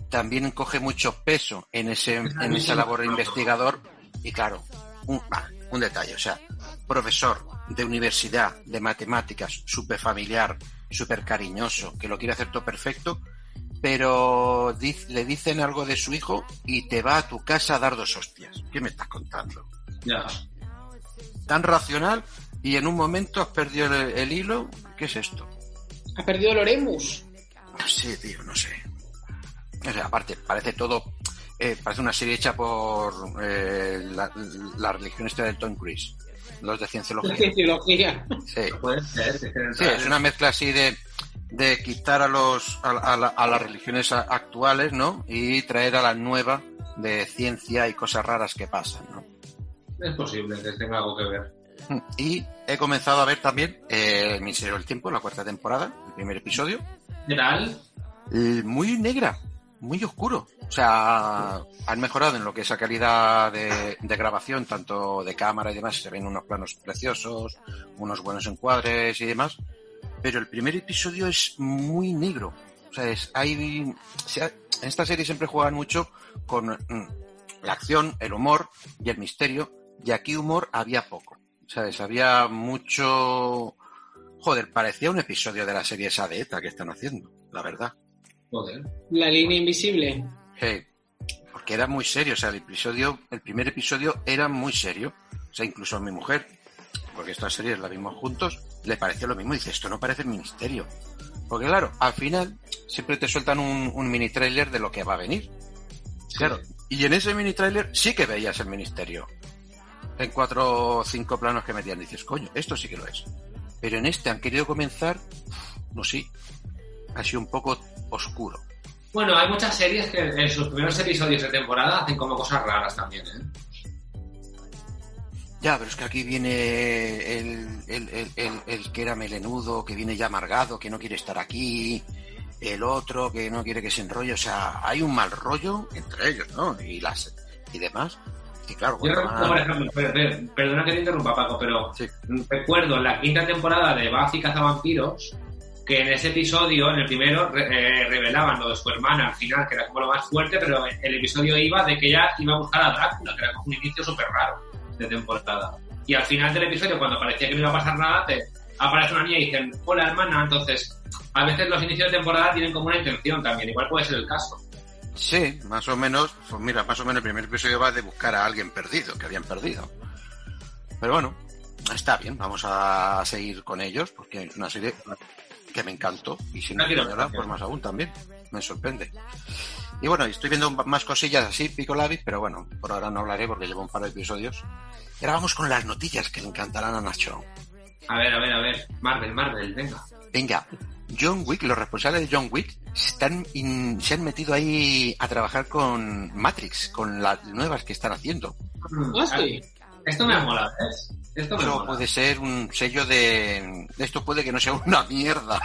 también coge mucho peso en ese, en esa labor de investigador. Y claro, un, ah, un detalle, o sea, profesor de universidad de matemáticas, súper familiar, súper cariñoso, que lo quiere hacer todo perfecto, pero le dicen algo de su hijo y te va a tu casa a dar dos hostias. ¿Qué me estás contando? Ya. Tan racional y en un momento has perdido el, el hilo. ¿Qué es esto? ¿Ha perdido Loremus? No sé, tío, no sé. O sea, aparte, parece todo. eh, parece una serie hecha por eh, la, la religión esta de Tom Cruise, los de La cienciología. cienciología. Sí, Puede ser. sí, es una mezcla así de, de quitar a los a, a la- a las religiones actuales, ¿no? Y traer a la nueva de ciencia y cosas raras que pasan, ¿no? Es posible que tenga algo que ver. Y he comenzado a ver también eh, el Ministerio del Tiempo, la cuarta temporada, el primer episodio. Eh, muy negra, muy oscuro. O sea, han mejorado en lo que es la calidad de, de grabación, tanto de cámara y demás. Se ven unos planos preciosos, unos buenos encuadres y demás. Pero el primer episodio es muy negro. O sea, es, hay, se ha- en esta serie siempre juegan mucho con mm, la acción, el humor y el misterio. Y aquí humor había poco. ¿Sabes? Había mucho... Joder, parecía un episodio de la serie esa de ETA que están haciendo, la verdad. Joder. La línea invisible. Hey, porque era muy serio, o sea, el episodio, el primer episodio era muy serio. O sea, incluso a mi mujer, porque esta serie la vimos juntos, le pareció lo mismo. Dice, esto no parece el ministerio. Porque claro, al final siempre te sueltan un, un mini trailer de lo que va a venir. Claro. Y en ese mini trailer sí que veías el ministerio. En cuatro o cinco planos que metían. Dices, coño, esto sí que lo es. Pero en este han querido comenzar, no sé, ha sido un poco oscuro. Bueno, hay muchas series que en sus primeros episodios de temporada hacen como cosas raras también, ¿eh? Ya, pero es que aquí viene el, el, el, que era melenudo, que viene ya amargado, que no quiere estar aquí, el otro que no quiere que se enrolle, o sea, hay un mal rollo entre ellos, ¿no? Y las y demás. Y claro, Yo bueno, recuerdo, por ah, ejemplo, per- per- perdona que te interrumpa, Paco, pero Sí. recuerdo la quinta temporada de Buffy Cazavampiros que en ese episodio, en el primero, re- eh, revelaban lo de su hermana al final, que era como lo más fuerte, pero el episodio iba de que ella iba a buscar a Drácula, que era como un inicio súper raro de temporada. Y al final del episodio, cuando parecía que no iba a pasar nada, te aparece una niña y dicen, hola hermana, entonces a veces los inicios de temporada tienen como una intención también, igual puede ser el caso. Sí, más o menos, pues mira, más o menos el primer episodio va de buscar a alguien perdido, que habían perdido. Pero bueno, está bien, vamos a seguir con ellos, porque es una serie que me encantó, y si no tranquilo. pues más aún también, me sorprende. Y bueno, estoy viendo más cosillas así, pico labis, pero bueno, por ahora no hablaré porque llevo un par de episodios. Y ahora vamos con las noticias que le encantarán a Nacho. A ver, a ver, a ver. Marvel, Marvel, venga. Venga, John Wick, los responsables de John Wick están in- se han metido ahí a trabajar con Matrix, con las nuevas que están haciendo. Ah, sí. Esto me ha molado, ¿ves? Esto me Eso mola. puede ser un sello de... Esto puede que no sea una mierda.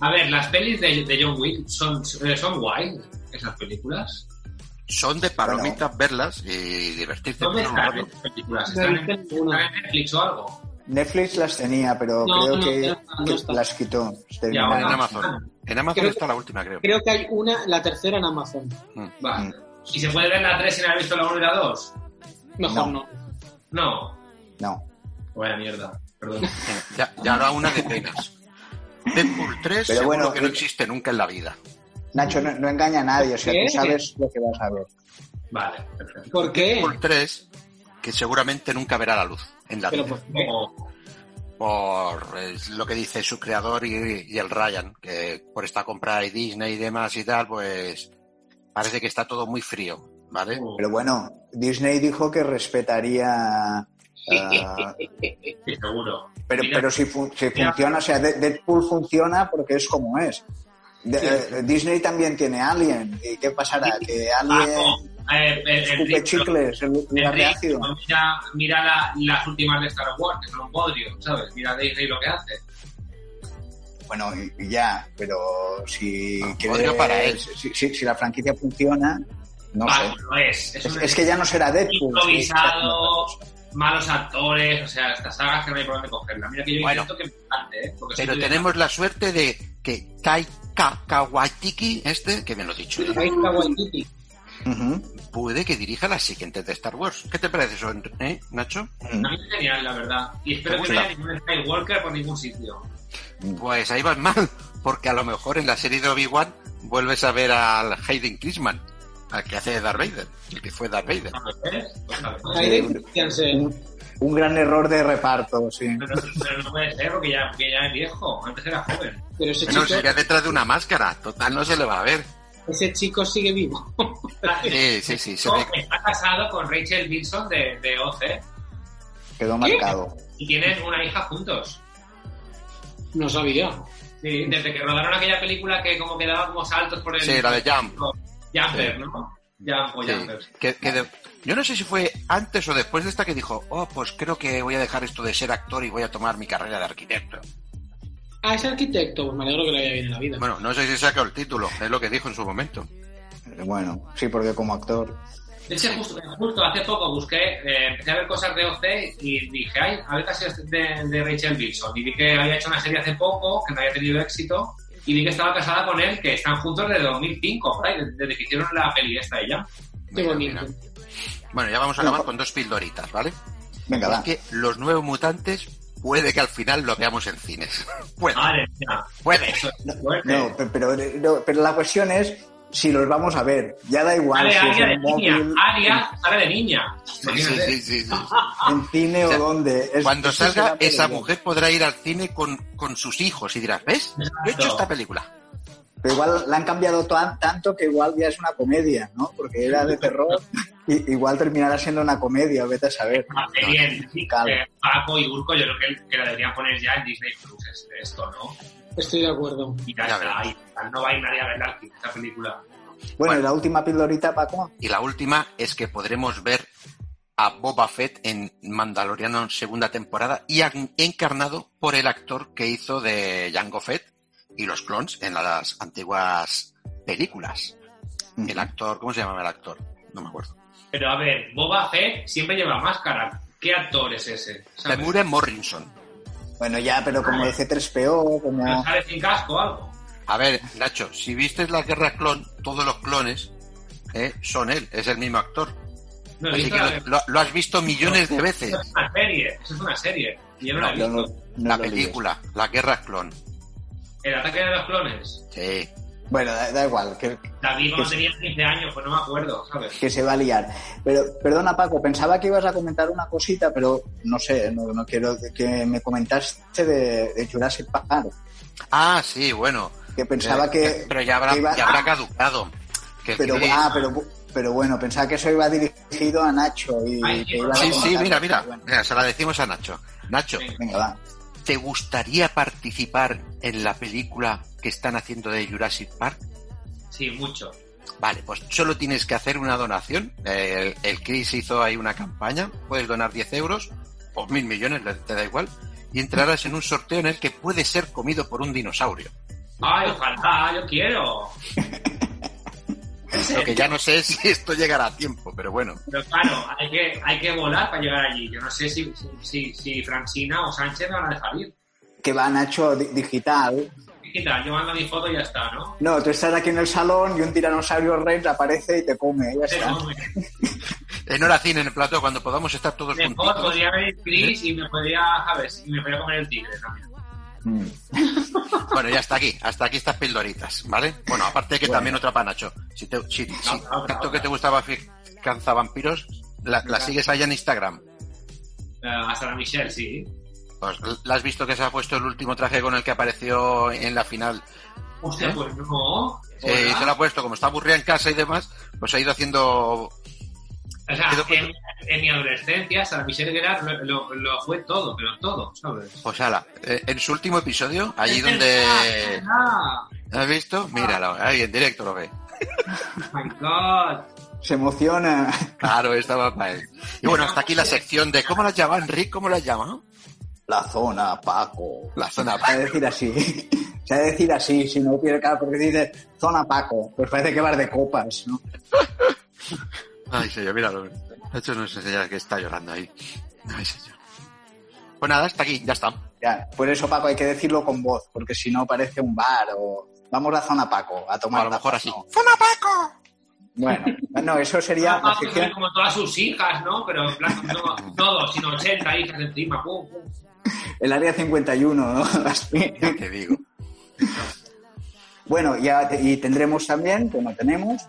A ver, las pelis de, de John Wick son, eh, son guay, esas películas. Son de palomitas verlas y divertirse. ¿Dónde están esas películas? ¿Están en, Netflix o algo? Netflix las tenía, pero No, creo no, que, no que las quitó. Ya. En bueno. Amazon. En Amazon Creo- está la última, creo. Creo que hay una, la tercera en Amazon. Mm. Vale. ¿Y se puede ver la 3 sin haber visto la 1 y la 2? Mejor No. no. No. No. Vaya mierda. Perdón. Ya, ya habrá una de penas. Deadpool 3 Pero seguro bueno, que no eh, existe nunca en la vida. Nacho, no, no engaña a nadie, o sea, ¿Qué? tú sabes lo que vas a ver. Vale, perfecto. ¿Por qué? Deadpool 3 que seguramente nunca verá la luz en la vida. ¿por por eh, lo que dice su creador y, y el Ryan, que por esta compra y Disney y demás y tal, pues parece que está todo muy frío, ¿vale? Pero bueno, Disney dijo que respetaría. ah, Sí, seguro. pero, Mira, pero si, fu- si mira. funciona, o sea, De- Deadpool funciona porque es como es. De- eh, Disney también tiene Alien. ¿Y qué pasará? Que Ah, Alien no, eh, eh, escupe Enrique, chicles en lugar de ácido. Mira, mira la- las últimas de Star Wars, que son un bodrio, ¿sabes? Mira Disney lo que hace. Bueno, y, ya, pero si Ah, quieres- para él. Si, si- si la franquicia funciona, no Vale, sé. lo es. Es, Es, un es que ya no será Deadpool. sí, improvisado, malos actores, o sea, estas sagas que no hay por dónde cogerla. Mira que yo Bueno. intento que me encante, ¿eh? Porque Pero tenemos la suerte de que Taika Kawatiki, este, que bien lo he dicho, ¿eh? Puede que dirija las siguientes de Star Wars. ¿Qué te parece eso, eh, Nacho? A mí es genial, la verdad. Y espero que no haya ningún Skywalker por ningún sitio. Pues ahí vas mal, porque a lo mejor en la serie de Obi-Wan vuelves a ver al Hayden Chrisman, al que hace Darth Vader, el que fue Darth Vader. ¿Sabes? ¿sabes? Hayden Christensen. Un, gran error de reparto, sí. Pero, pero no puede ser porque ya, porque ya es viejo. Antes era joven. Pero ese Bueno, chico, sería detrás de una máscara, total no se le va a ver. ese chico sigue vivo. Sí, sí, sí, se No, ve. está casado con Rachel Wilson de, de OC Quedó marcado. y tienen una hija juntos. No sabía. Sí, desde que rodaron aquella película que como que daba como saltos por el... Sí, la de Jump. Jumper, Sí. ¿no? Jump o Sí, Jumper. que- que de- Yo no sé si fue antes o después de esta que dijo, oh, pues creo que voy a dejar esto de ser actor y voy a tomar mi carrera de arquitecto. Ah, es arquitecto. Pues me alegro que le vaya bien en la vida. Bueno, no sé si sacó el título, es lo que dijo en su momento. Bueno, sí, porque como actor. De hecho, justo, justo hace poco busqué, eh, empecé a ver cosas de OC y dije, ay, a ver casi de, de Rachel Wilson. Y vi que había hecho una serie hace poco, que no había tenido éxito, y vi que estaba casada con él, que están juntos desde 2005, por ahí, desde que hicieron la peli esta ella. Qué bonito. mira. Bueno, ya vamos a acabar con dos pildoritas, ¿vale? Venga, va. que los nuevos mutantes puede que al final lo veamos en cines. Puede, Madre mía, puede. No, pe- pero, no, pero la cuestión es si los vamos a ver. Ya da igual Sale si es Aria de niña, Aria sale de niña. Sí, sí, sí, en cine O sea, o donde. Es- Cuando salga, esa mujer podrá ir al cine con, con sus hijos y dirás, ¿ves? Yo he hecho esta película. Pero igual la han cambiado tan- tanto que igual ya es una comedia, ¿no? Porque era de terror y igual terminará siendo una comedia, vete a saber. Una serie en Claro. eh, Paco y Urco, yo creo que, que la deberían poner ya en Disney Plus es- esto, ¿no? Estoy de acuerdo. Y ya, Ya está, ahí. no va a ir nadie a ver la- esta película. Bueno, Bueno. y la última pildorita, Paco. Y la última es que podremos ver a Boba Fett en Mandaloriano en segunda temporada y encarnado por el actor que hizo de Jango Fett y los clones en las antiguas películas. El actor, ¿cómo se llama el actor? No me acuerdo. Pero a ver, Boba Fett siempre lleva máscara. ¿Qué actor es ese? Temure Morrison. Bueno, ya, pero como de C3PO, ¿No como... sale sin casco o algo? A ver, Nacho, si viste la guerra clon, todos los clones eh, son él, es el mismo actor. No Así que lo, lo- lo has visto millones de veces. Eso es una serie, eso es una serie. Y yo no la he visto. no La película, la guerra clon. El ataque de los clones. Sí. Bueno, da, da igual, que, David cuando tenía 15 años, pues no me acuerdo, ¿sabes? que se va a liar. Pero, perdona Paco, pensaba que ibas a comentar una cosita, pero no sé, no, no quiero que me comentaste de, de Jurassic Park, Ah, sí, bueno. que pensaba Eh, que... Pero ya habrá, que iba- ya habrá caducado. Que Pero, sí, ah, pero, pero bueno, pensaba que eso iba dirigido a Nacho y Ay, que ibas a sí, sí, comentar. mira, mira. Bueno, Mira, se la decimos a Nacho. Nacho, venga, va. ¿Te gustaría participar en la película que están haciendo de Jurassic Park? Sí, mucho. Vale, pues solo tienes que hacer una donación. El, el Chris hizo ahí una campaña. Puedes donar 10 euros o mil millones, te da igual. Y entrarás en un sorteo en el que puedes ser comido por un dinosaurio. Ay, ojalá, yo quiero. Lo que ya no sé es si esto llegará a tiempo, pero bueno. Pero claro, hay que, hay que volar para llegar allí. Yo no sé si, si, si Francina o Sánchez me van a dejar ir. Que va Nacho di- digital. ¿Qué tal? Yo mando mi foto y ya está, ¿no? No, tú estás aquí en el salón y un tiranosaurio rex aparece y te come, ya está. En hora cine, en el plato, cuando podamos estar todos Mejor juntitos. podría venir Chris y me podría, ¿sabes? Y me podría comer el tigre también. Mm. Bueno, ya hasta aquí, hasta aquí estas pildoritas, ¿vale? Bueno, aparte que Bueno. también otra para Nacho. Si, te, si, si otra, tanto otra. que te gustaba Canzavampiros, la, la sigues allá en Instagram. Eh, hasta la Michelle, sí. Pues, ¿La has visto que se ha puesto el último traje con el que apareció en la final? Hostia, ¿Eh? pues no. Eh, se lo ha puesto, como está aburrida en casa y demás, pues ha ido haciendo... O sea, en, en mi adolescencia, Sara Michelle Gellar lo, lo, lo fue todo, pero todo, ¿sabes? Pues ala, eh, en su último episodio, allí donde... Ah, ¿Has visto? Míralo, ahí en directo lo ve. oh my God. Se emociona. Claro, estaba para él. Y bueno, hasta aquí la sección de... ¿Cómo la llaman, Rick? ¿Cómo la llaman? La zona, Paco. La zona... Se ha de decir así. Se ha de decir así, si no hubiera claro, porque dice zona Paco, pues parece que vas de copas, ¿no? Ay, señor, míralo. De hecho, no sé ya que está llorando ahí. Ay, señor. Pues nada, hasta aquí, ya está. Ya, por eso Paco hay que decirlo con voz, porque si no parece un bar o vamos a zona Paco a tomar a lo mejor así. ¡Zona Paco! Bueno, no, eso sería la Vamos a sección, como todas sus hijas, ¿no? Pero en plan, no, todo, sino 80 hijas encima. Pum, pum. el área 51, ¿no? Ya te digo. Bueno, ya te- y tendremos también, como tenemos,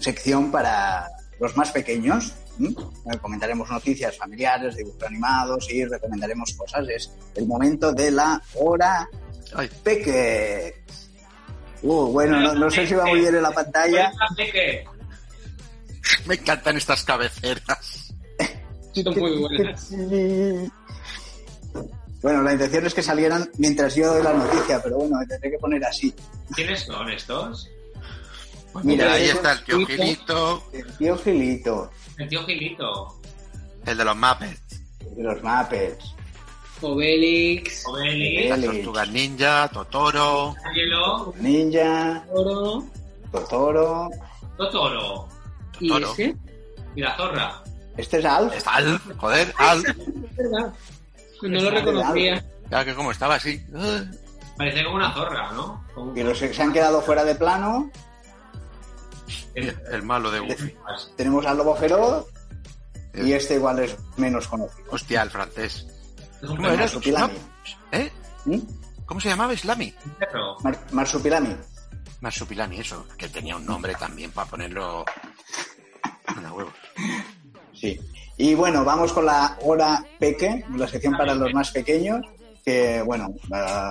sección para los más pequeños. Eh, Comentaremos noticias familiares, dibujos animados y recomendaremos cosas. Es el momento de la hora Ay, peque. Uh, bueno, no, no sé si va muy bien en la pantalla. Me encantan estas cabeceras. Son muy buenas. Bueno, la intención es que salieran mientras yo doy la noticia, pero bueno, me tendré que poner así. ¿Quiénes son estos? Pues Mira, mira, ahí está el tío Gilito, El tío Gilito, El tío Gilito. el de los Muppets, de los Muppets, Obelix, Obelix. las tortugas ninja, Totoro, Angelo. Ninja, Oro Totoro. Totoro. y Totoro. ese. Y la zorra. Este es Alf. Es Alf, joder, Alf. Es verdad. No lo reconocía. Ya que como estaba así. Parece como una zorra, ¿no? Como Y los que se han quedado fuera de plano, El, el malo de Goofy. tenemos al Lobo Feroz y este igual es menos conocido. Hostia, el francés. ¿Cómo era? Marsupilami. ¿Eh? ¿Mm? ¿Cómo se llamaba Islami? Mar- Marsupilami. Marsupilami, eso. Que tenía un nombre también para ponerlo. Anda, huevos. Sí. Y bueno, vamos con la hora peque, la sección para los más pequeños, que bueno, ah,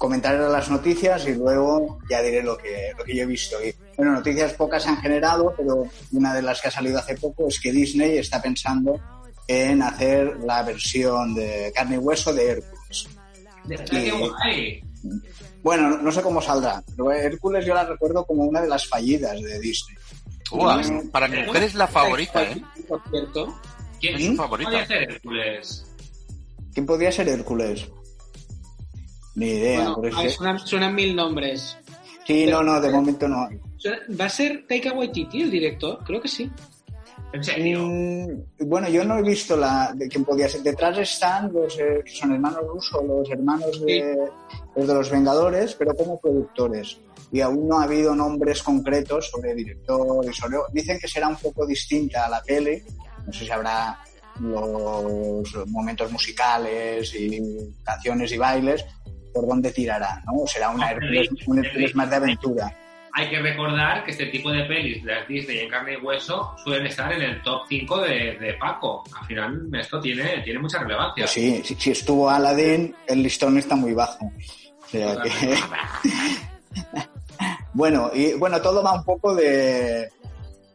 comentaré las noticias y luego ya diré lo que, lo que yo he visto. Y, bueno, noticias pocas se han generado, pero una de las que ha salido hace poco es que Disney está pensando en hacer la versión de carne y hueso de Hércules. ¡Qué guay! Bueno, no, sé cómo saldrá, pero Hércules yo la recuerdo como una de las fallidas de Disney. Uah, para mi mujer es la favorita, ¿eh? Por cierto. ¿Quién Es su favorita. podría ser Hércules? ¿Quién podría ser Hércules? Ni idea. Bueno, a ver, suenan, suenan mil nombres. Sí, no, no, de momento no. ¿Va a ser Taika Waititi el director? Creo que sí. ¿En serio? Mm, bueno, yo no he visto la de quién podía ser. Detrás están los eh, que son hermanos rusos, los hermanos de, los de los Vengadores, pero como productores. Y aún no ha habido nombres concretos sobre director y sobre. Dicen que será un poco distinta a la peli. No sé si habrá los momentos musicales y canciones y bailes, por dónde tirará, ¿no? O será una Hércules, un Hércules más de aventura. Hay que recordar que este tipo de pelis de las Disney en carne y hueso suelen estar en el top 5 de, de Paco. Al final esto tiene, tiene mucha relevancia. Pues sí, si, si estuvo Aladdin, el listón está muy bajo. O sea que... bueno, y bueno, todo va un poco de,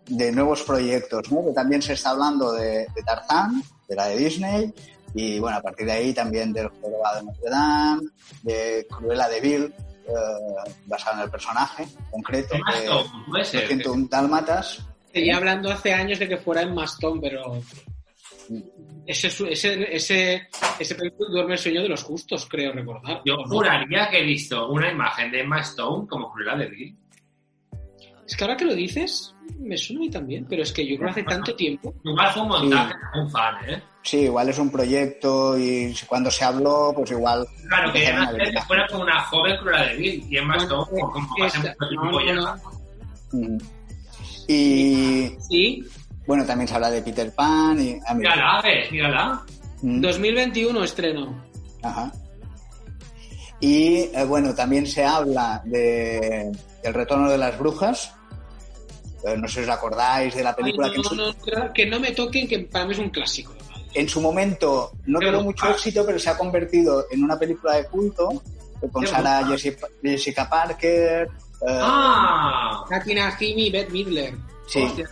de nuevos proyectos, ¿no? Que también se está hablando de, de Tarzán, de la de Disney, y bueno, a partir de ahí también del Jorobado de Notre Dame, de Cruella de Vil, eh, basado en el personaje concreto, Emma de, de ser. 101 Dálmatas. Seguía hablando hace años de que fuera en Mastón, pero ese, su- ese, ese, ese película duerme el sueño de los justos, creo recordar. Yo juraría que he visto una imagen de Emma Stone como Cruella de Vil. Es que ahora que lo dices, me suena a mí también, pero es que yo creo que hace tanto tiempo. Igual fue un montaje, un fan, ¿eh? Sí, igual es un proyecto y cuando se habló, pues igual... Claro, que empezaron Emma a Stone gritar. fuera como una joven Cruella de Vil y Emma Bueno, Stone como pasa mucho tiempo ya. Mm. Y Sí, bueno, también se habla de Peter Pan y... ah, mira. Mírala, ¿ves? Mírala. Mm. 2021 estreno. Ajá. Y eh, bueno, también se habla de El retorno de las brujas. Eh, no sé si os acordáis de la película Ay, que, no, su, no, no, que no me toquen, que para mí es un clásico. En su momento no tuvo mucho éxito, pero se ha convertido en una película de culto eh, con guapa. Jessica, Jessica Parker. eh, ¡Ah! Katy Najimy y Beth Midler. sí. Hostia.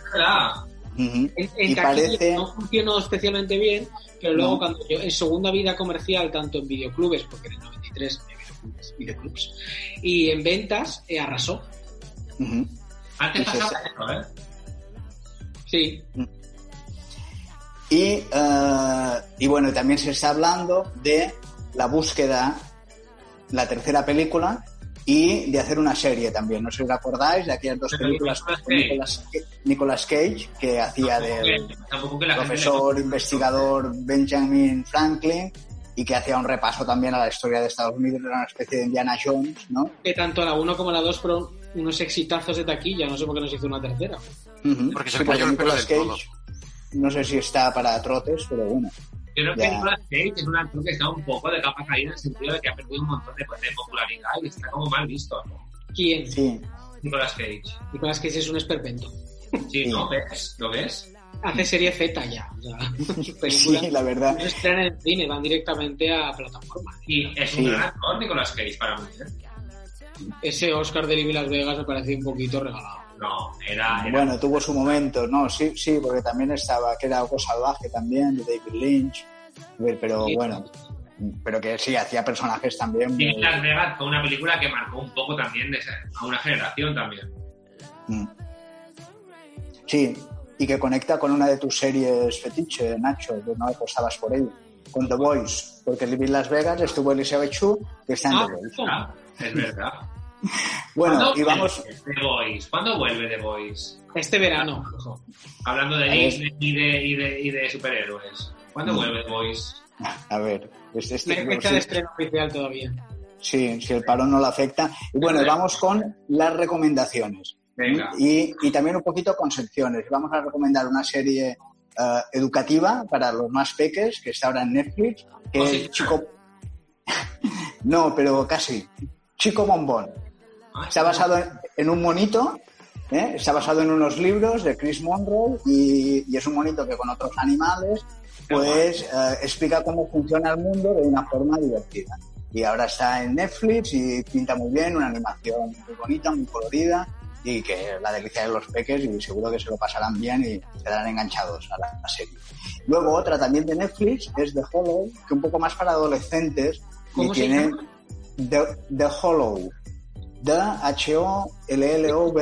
En, en Y parece... no funcionó especialmente bien, pero luego No. cuando yo, en segunda vida comercial, tanto en videoclubes, porque en el 93 había videoclubs, y en ventas, eh, arrasó. Antes pasaba eso, ¿eh? Sí, Y, eh, y bueno, también se está hablando de la búsqueda, la tercera película, y de hacer una serie también. No sé si os acordáis de aquellas dos Pero películas Nicolas con Cage. Nicolas, Nicolas Cage, que hacía del Tampoco que gente profesor investigador Benjamin Franklin, y que hacía un repaso también a la historia de Estados Unidos, era una especie de Indiana Jones, ¿no? que tanto la 1 como la 2 fueron unos exitazos de taquilla, no sé por qué no se hizo una tercera. Porque se Sí, cayó el pelo del todo. No sé si está para trotes, pero bueno. Yo creo que. Nicolas Cage es un actor que está un poco de capa caída en el sentido de que ha perdido un montón de, de popularidad y está como mal visto. ¿no? ¿Quién? Sí, Nicolas Cage. Nicolás Cage es un esperpento. Sí, ¿no? ¿Ves? ¿Lo ves? Hace serie Z ya. O sea, sí, la verdad. no estrenan en el cine, van directamente a plataformas. Y es Sí. un gran actor Nicolas Cage para mí. ¿eh? Ese Oscar de Living Las Vegas me parecía un poquito regalado. No, era... era Bueno, tuvo su momento, no, sí, sí, porque también estaba, que era algo salvaje también, de David Lynch, pero Sí. bueno, pero que sí, hacía personajes también muy... Big Las Vegas fue una película que marcó un poco también de esa- a una generación también. Mm. Sí, y que conecta con una de tus series fetiche, Nacho, que no apostabas por ello, con The Voice, porque Living Las Vegas estuvo Elizabeth Chu, que está en Ah, The Voice. Es verdad. Bueno, ¿Cuándo y vamos... The Voice? ¿Cuándo vuelve The Voice? Este verano. ojo. Hablando de. Disney y de, y de, y de superhéroes. ¿Cuándo Mm. vuelve The Voice? A ver, este, No este- fecha de estreno oficial todavía. Sí, si el parón no lo afecta. Y bueno, vamos con las recomendaciones. Venga. Y, y también un poquito con secciones. Vamos a recomendar una serie eh, educativa para los más peques, que está ahora en Netflix, que Oh, es sí. Chico... no, pero casi. Chico Bombón. Ah, Está basado en, en un monito, ¿eh? está basado en unos libros de Chris Monroe y, y es un monito que con otros animales pues eh, explica cómo funciona el mundo de una forma divertida. Y ahora está en Netflix y pinta muy bien, una animación muy bonita, muy colorida y que la delicia de los peques y seguro que se lo pasarán bien y quedarán enganchados a la, serie. Luego otra también de Netflix es The Hollow, que un poco más para adolescentes y ¿Cómo se tiene llama? The, The Hollow. The H-O-L-L-O-W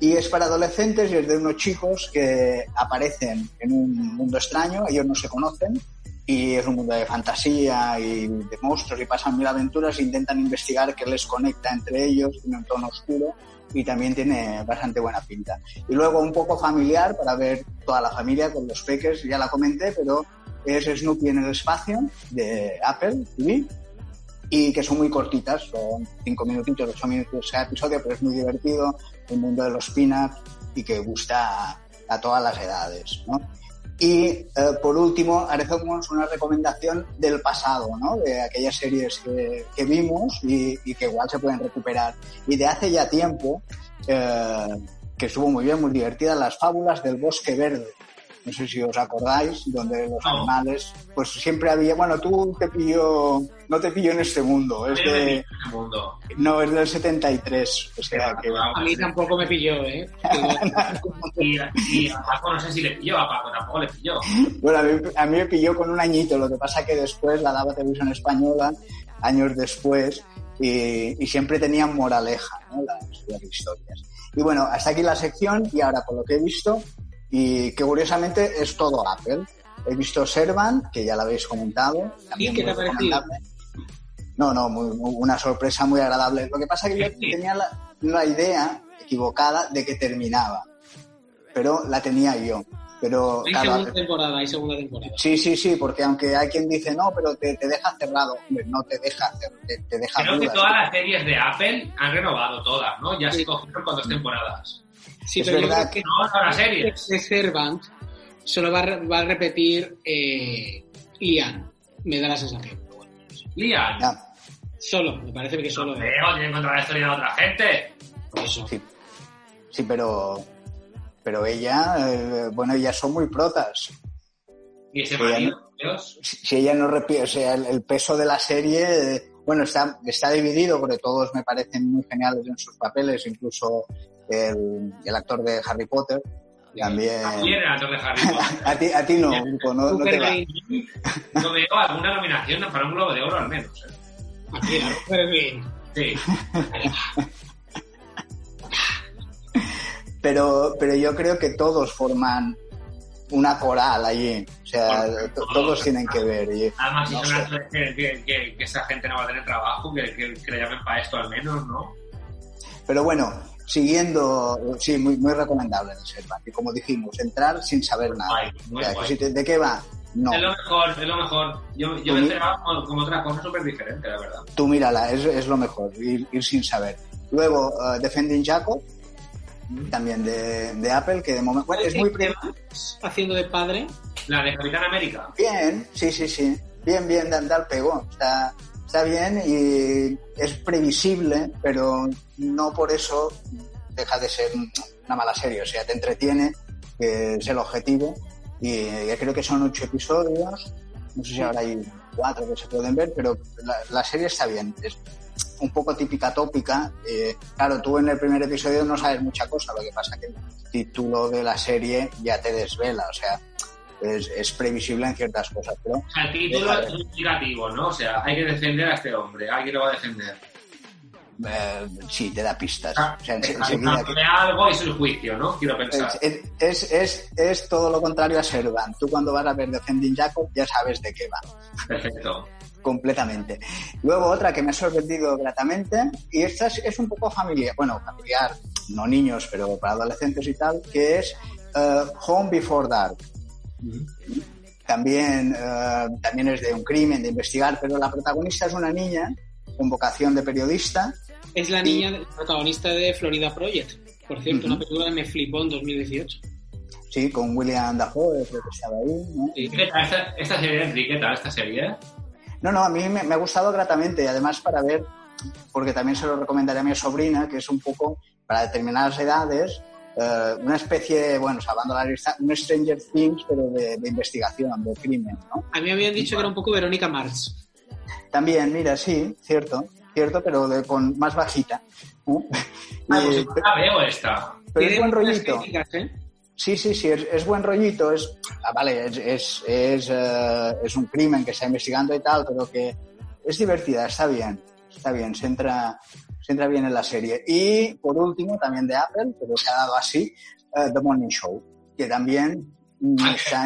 y es para adolescentes y es de unos chicos que aparecen en un mundo extraño, ellos no se conocen y es un mundo de fantasía y de monstruos y pasan mil aventuras e intentan investigar qué les conecta entre ellos, tiene un tono oscuro y también tiene bastante buena pinta. Y luego un poco familiar para ver toda la familia con los peques, ya la comenté, pero es Snoopy en el espacio de Apple TV y que son muy cortitas, son cinco minutitos, ocho minutos cada episodio, pero es muy divertido, el mundo de los peanuts y que gusta a, a todas las edades, ¿no? Y eh, por último, haremos una recomendación del pasado, ¿no? De aquellas series que, que vimos y, y, que igual se pueden recuperar. Y de hace ya tiempo, eh, que estuvo muy bien, muy divertida, las fábulas del bosque verde no sé si os acordáis, donde los animales, pues siempre había, bueno, tú te pilló, no te pilló en este mundo, es de, el mundo. no, es del 73, o sea que, A mí tampoco me pilló, ¿eh? Y, y a Paco no sé si le pilló, a Paco tampoco le pilló. bueno, a mí, a mí me pilló con un añito, lo que pasa que después la daba televisión española, años después, y, y siempre tenían moraleja, ¿no? Las, las historias. Y bueno, hasta aquí la sección, y ahora por lo que he visto, y que curiosamente es todo Apple. He visto Servant, que ya lo habéis comentado. también ¿qué te ha. No, no, muy- muy- una sorpresa muy agradable. Lo que pasa es que yo tenía la, la idea equivocada de que terminaba, pero la tenía yo. Pero Hay claro, segunda temporada, hay segunda temporada. sí, sí, sí, porque aunque hay quien dice no, pero te, te deja cerrado, hombre, no te deja, cer- te, te deja Creo que dudas. todas las series de Apple han renovado todas, ¿no? Ya se cogieron con dos temporadas. Sí, Es pero verdad que No, de Servant solo va a, re- va a repetir eh, Ian. Me da la sensación. pero bueno, no sé. Lian. Ya, Solo, me parece que solo. Leo, tiene que contar la historia de otra gente. Eso. sí, sí, pero, pero ella, eh, bueno, ellas son muy protas. Y ese marido, Dios. si si ella no repite, o sea, el, el peso de la serie, eh, bueno, está, está dividido porque todos me parecen muy geniales en sus papeles, incluso el, el actor de Harry Potter. También. También era actor de Harry Potter. A ti, a ti no, no, no te va. No veo alguna nominación para un Globo de Oro al menos. ¿eh? Aquí, a. Sí. Pero, pero yo creo que todos forman una coral allí. O sea, todos tienen que ver. Y, Además, si No son sé. actores que, que, que, que esa gente no va a tener trabajo, que, que, que le llamen para esto al menos, ¿no? Pero bueno, siguiendo, sí, muy, muy recomendable el Servant. Y como dijimos, entrar sin saber nada. Guay, muy O sea, que guay. si te- ¿De qué va? No. Es lo mejor, es lo mejor. Yo, yo me esperaba como, como otra cosa súper diferente, la verdad. Tú mírala, es, es lo mejor, ir, ir sin saber. Luego, eh, Defending Jacob, también de, de Apple, que de momento bueno, es muy prim- Haciendo de padre. La de Capitán América. bien, sí, sí, sí, bien, bien, de andar pegó, está, está bien y es previsible, pero no por eso deja de ser una mala serie, o sea, te entretiene, que es el objetivo, y ya creo que son ocho episodios, no sé si ahora hay cuatro que se pueden ver, pero la, la serie está bien, es un poco típica tópica, eh, claro, tú en el primer episodio no sabes mucha cosa, lo que pasa que el título de la serie ya te desvela, o sea, es, es previsible en ciertas cosas, pero O sea, el título Déjame. es indicativo, ¿no? O sea, hay que defender a este hombre, alguien lo va a defender. Eh, sí, te da pistas. Ah, O sea, en- está enseguida que- buscándole algo y es el juicio, ¿no? Quiero pensar. es, es, es, es todo lo contrario a Servant. Tú cuando vas a ver Defending Jacob ya sabes de qué va, Perfecto. completamente. Luego otra que me ha sorprendido gratamente, y esta es, un poco familiar, bueno, familiar, no niños, pero para adolescentes y tal, que es eh, Home Before Dark. También, eh, también es de un crimen, de investigar, pero la protagonista es una niña con vocación de periodista. Es la niña del protagonista de Florida Project. Por cierto, Ujú. una película que me flipó en 2018. Sí, con William Dafoe, creo que estaba ahí. ¿no? Sí. ¿Qué tal esta, esta serie, Enrique? ¿Qué tal esta serie? No, no, a mí me, me ha gustado gratamente y además para ver, porque también se lo recomendaré a mi sobrina, que es un poco para determinadas edades, eh, una especie, bueno, salvando la lista, un Stranger Things, pero de, de investigación, de crimen, ¿no? A mí me habían dicho que era un poco Verónica Mars. También, mira, sí, cierto, cierto, pero de, con más bajita. Ah, pues igual la veo esta. pero es buen rollito. críticas, ¿eh? Sí, sí, sí, es, es buen rollito, es, ah, vale, es, es, es, eh, es un crimen que está investigando y tal, pero que es divertida, está bien, está bien, se entra, se entra bien en la serie. Y por último, también de Apple, pero se ha dado así, eh, The Morning Show, que también mm, Ah, está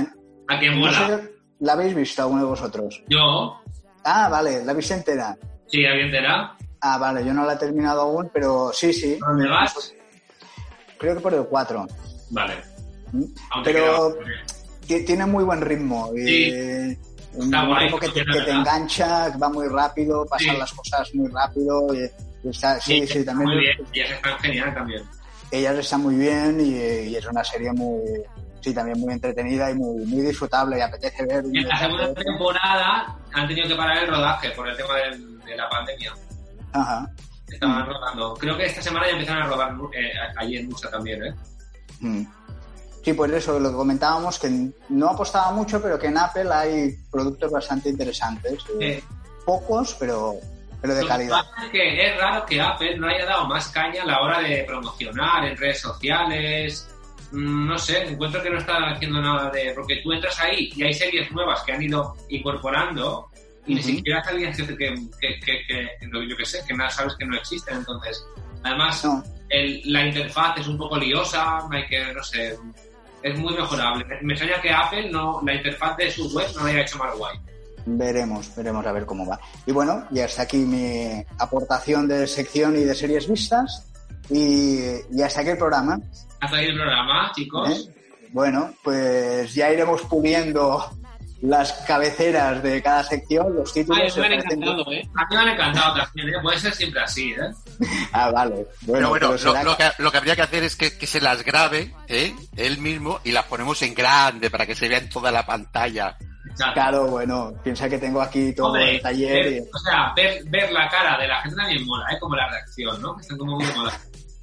¿A no sé, ¿La habéis visto alguno de vosotros? Yo, Ah, vale, la viste entera. Sí, alguien te da. Ah, vale, yo no la he terminado aún, pero sí, sí. ¿Dónde vas? Creo que por el 4. Vale. ¿Mm? Aún te Pero tiene muy buen ritmo. Sí. un Está guay, ritmo que te, que engancha, va muy rápido, pasan Sí. las cosas muy rápido. y- y está, sí, sí, también. Muy bien, y es tan genial también. Ellas están muy bien y, y es una serie muy. Sí, también muy entretenida y muy, muy disfrutable y apetece ver. un En la segunda temporada han tenido que parar el rodaje por el tema del- de la pandemia. Ajá. Estaban rodando. Creo que esta semana ya empezaron a rodar eh, en Musa también, ¿eh? Mm. Sí, pues eso, lo que comentábamos, que no apostaba mucho, pero que en Apple hay productos bastante interesantes. eh, Pocos, pero, pero de Lo que calidad. pasa es que es raro que Apple no haya dado más caña a la hora de promocionar en redes sociales. Mm, No sé, encuentro que no están haciendo nada de... Porque tú entras ahí y hay series nuevas que han ido incorporando y ni Ujú. siquiera sabías que, que, que, que, yo que sé, que nada sabes que no existen. Entonces, además, No, el- la interfaz es un poco liosa, hay que, no sé, es muy mejorable. Me, me extraña que Apple no, la interfaz de su web no la haya hecho más guay. veremos, veremos a ver cómo va. Y bueno, ya está aquí mi aportación de sección y de series vistas. Y ya está aquí el programa. Hasta ahí el programa, chicos. ¿eh? Bueno, pues ya iremos puliendo las cabeceras de cada sección, los títulos. Ay, me han encantado, ¿eh? A mí me han encantado también, ¿eh? Puede ser siempre así, ¿eh? Ah, vale. Pero Bueno, bueno, pero lo, que, lo que habría que hacer es que, que se las grabe ¿eh? él mismo y las ponemos en grande para que se vea en toda la pantalla. Exacto. Claro, bueno, piensa que tengo aquí todo Hombre, el taller. ver- y- o sea, ver, ver la cara de la gente también mola, ¿eh? Como la reacción, ¿no? Que están como muy mola.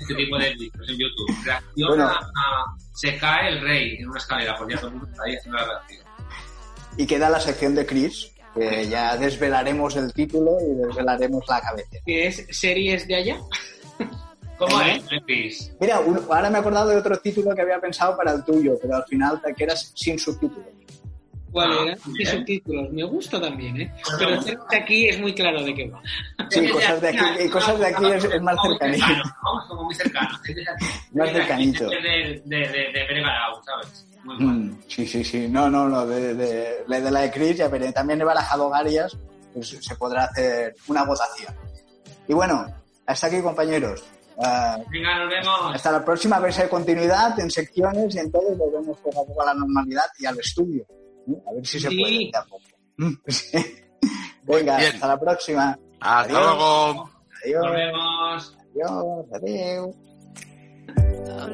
Este tipo de vídeos en YouTube. Reacciona Bueno. a... Se cae el rey en una escalera, porque ya todo el mundo está ahí haciendo la reacción. Y queda la sección de Chris, que ya desvelaremos el título y desvelaremos la cabeza. Que es series de allá. ¿Cómo ¿Eh? es, Chris? Mira, un- ahora me he acordado de otro título que había pensado para el tuyo, pero al final te quedas sin subtítulos. ¿Cuál Ah, era? bien. Y subtítulos. Me gusta también, ¿eh? Pero el de aquí es muy claro de qué va. Sí, cosas de aquí, y cosas de aquí es, es más Como muy cercanito. Es como muy cercano. Más cercanito. De, de, de, de, de ¿sabes? Muy. Mm, sí, sí, sí. No, no, no. De, de, de la de Chris ya veré. También he barajado varias, pues se podrá hacer una votación. Y bueno, hasta aquí, compañeros. Ah, Venga, nos vemos. hasta la próxima vez de continuidad en secciones y en todo volvemos poco a poco a la normalidad y al estudio. ¿Eh? A ver si se puede. de a poco. Mm. Venga, Bien. hasta la próxima. Hasta Adiós. luego. Adiós. Nos vemos. Adiós. Adiós. Don't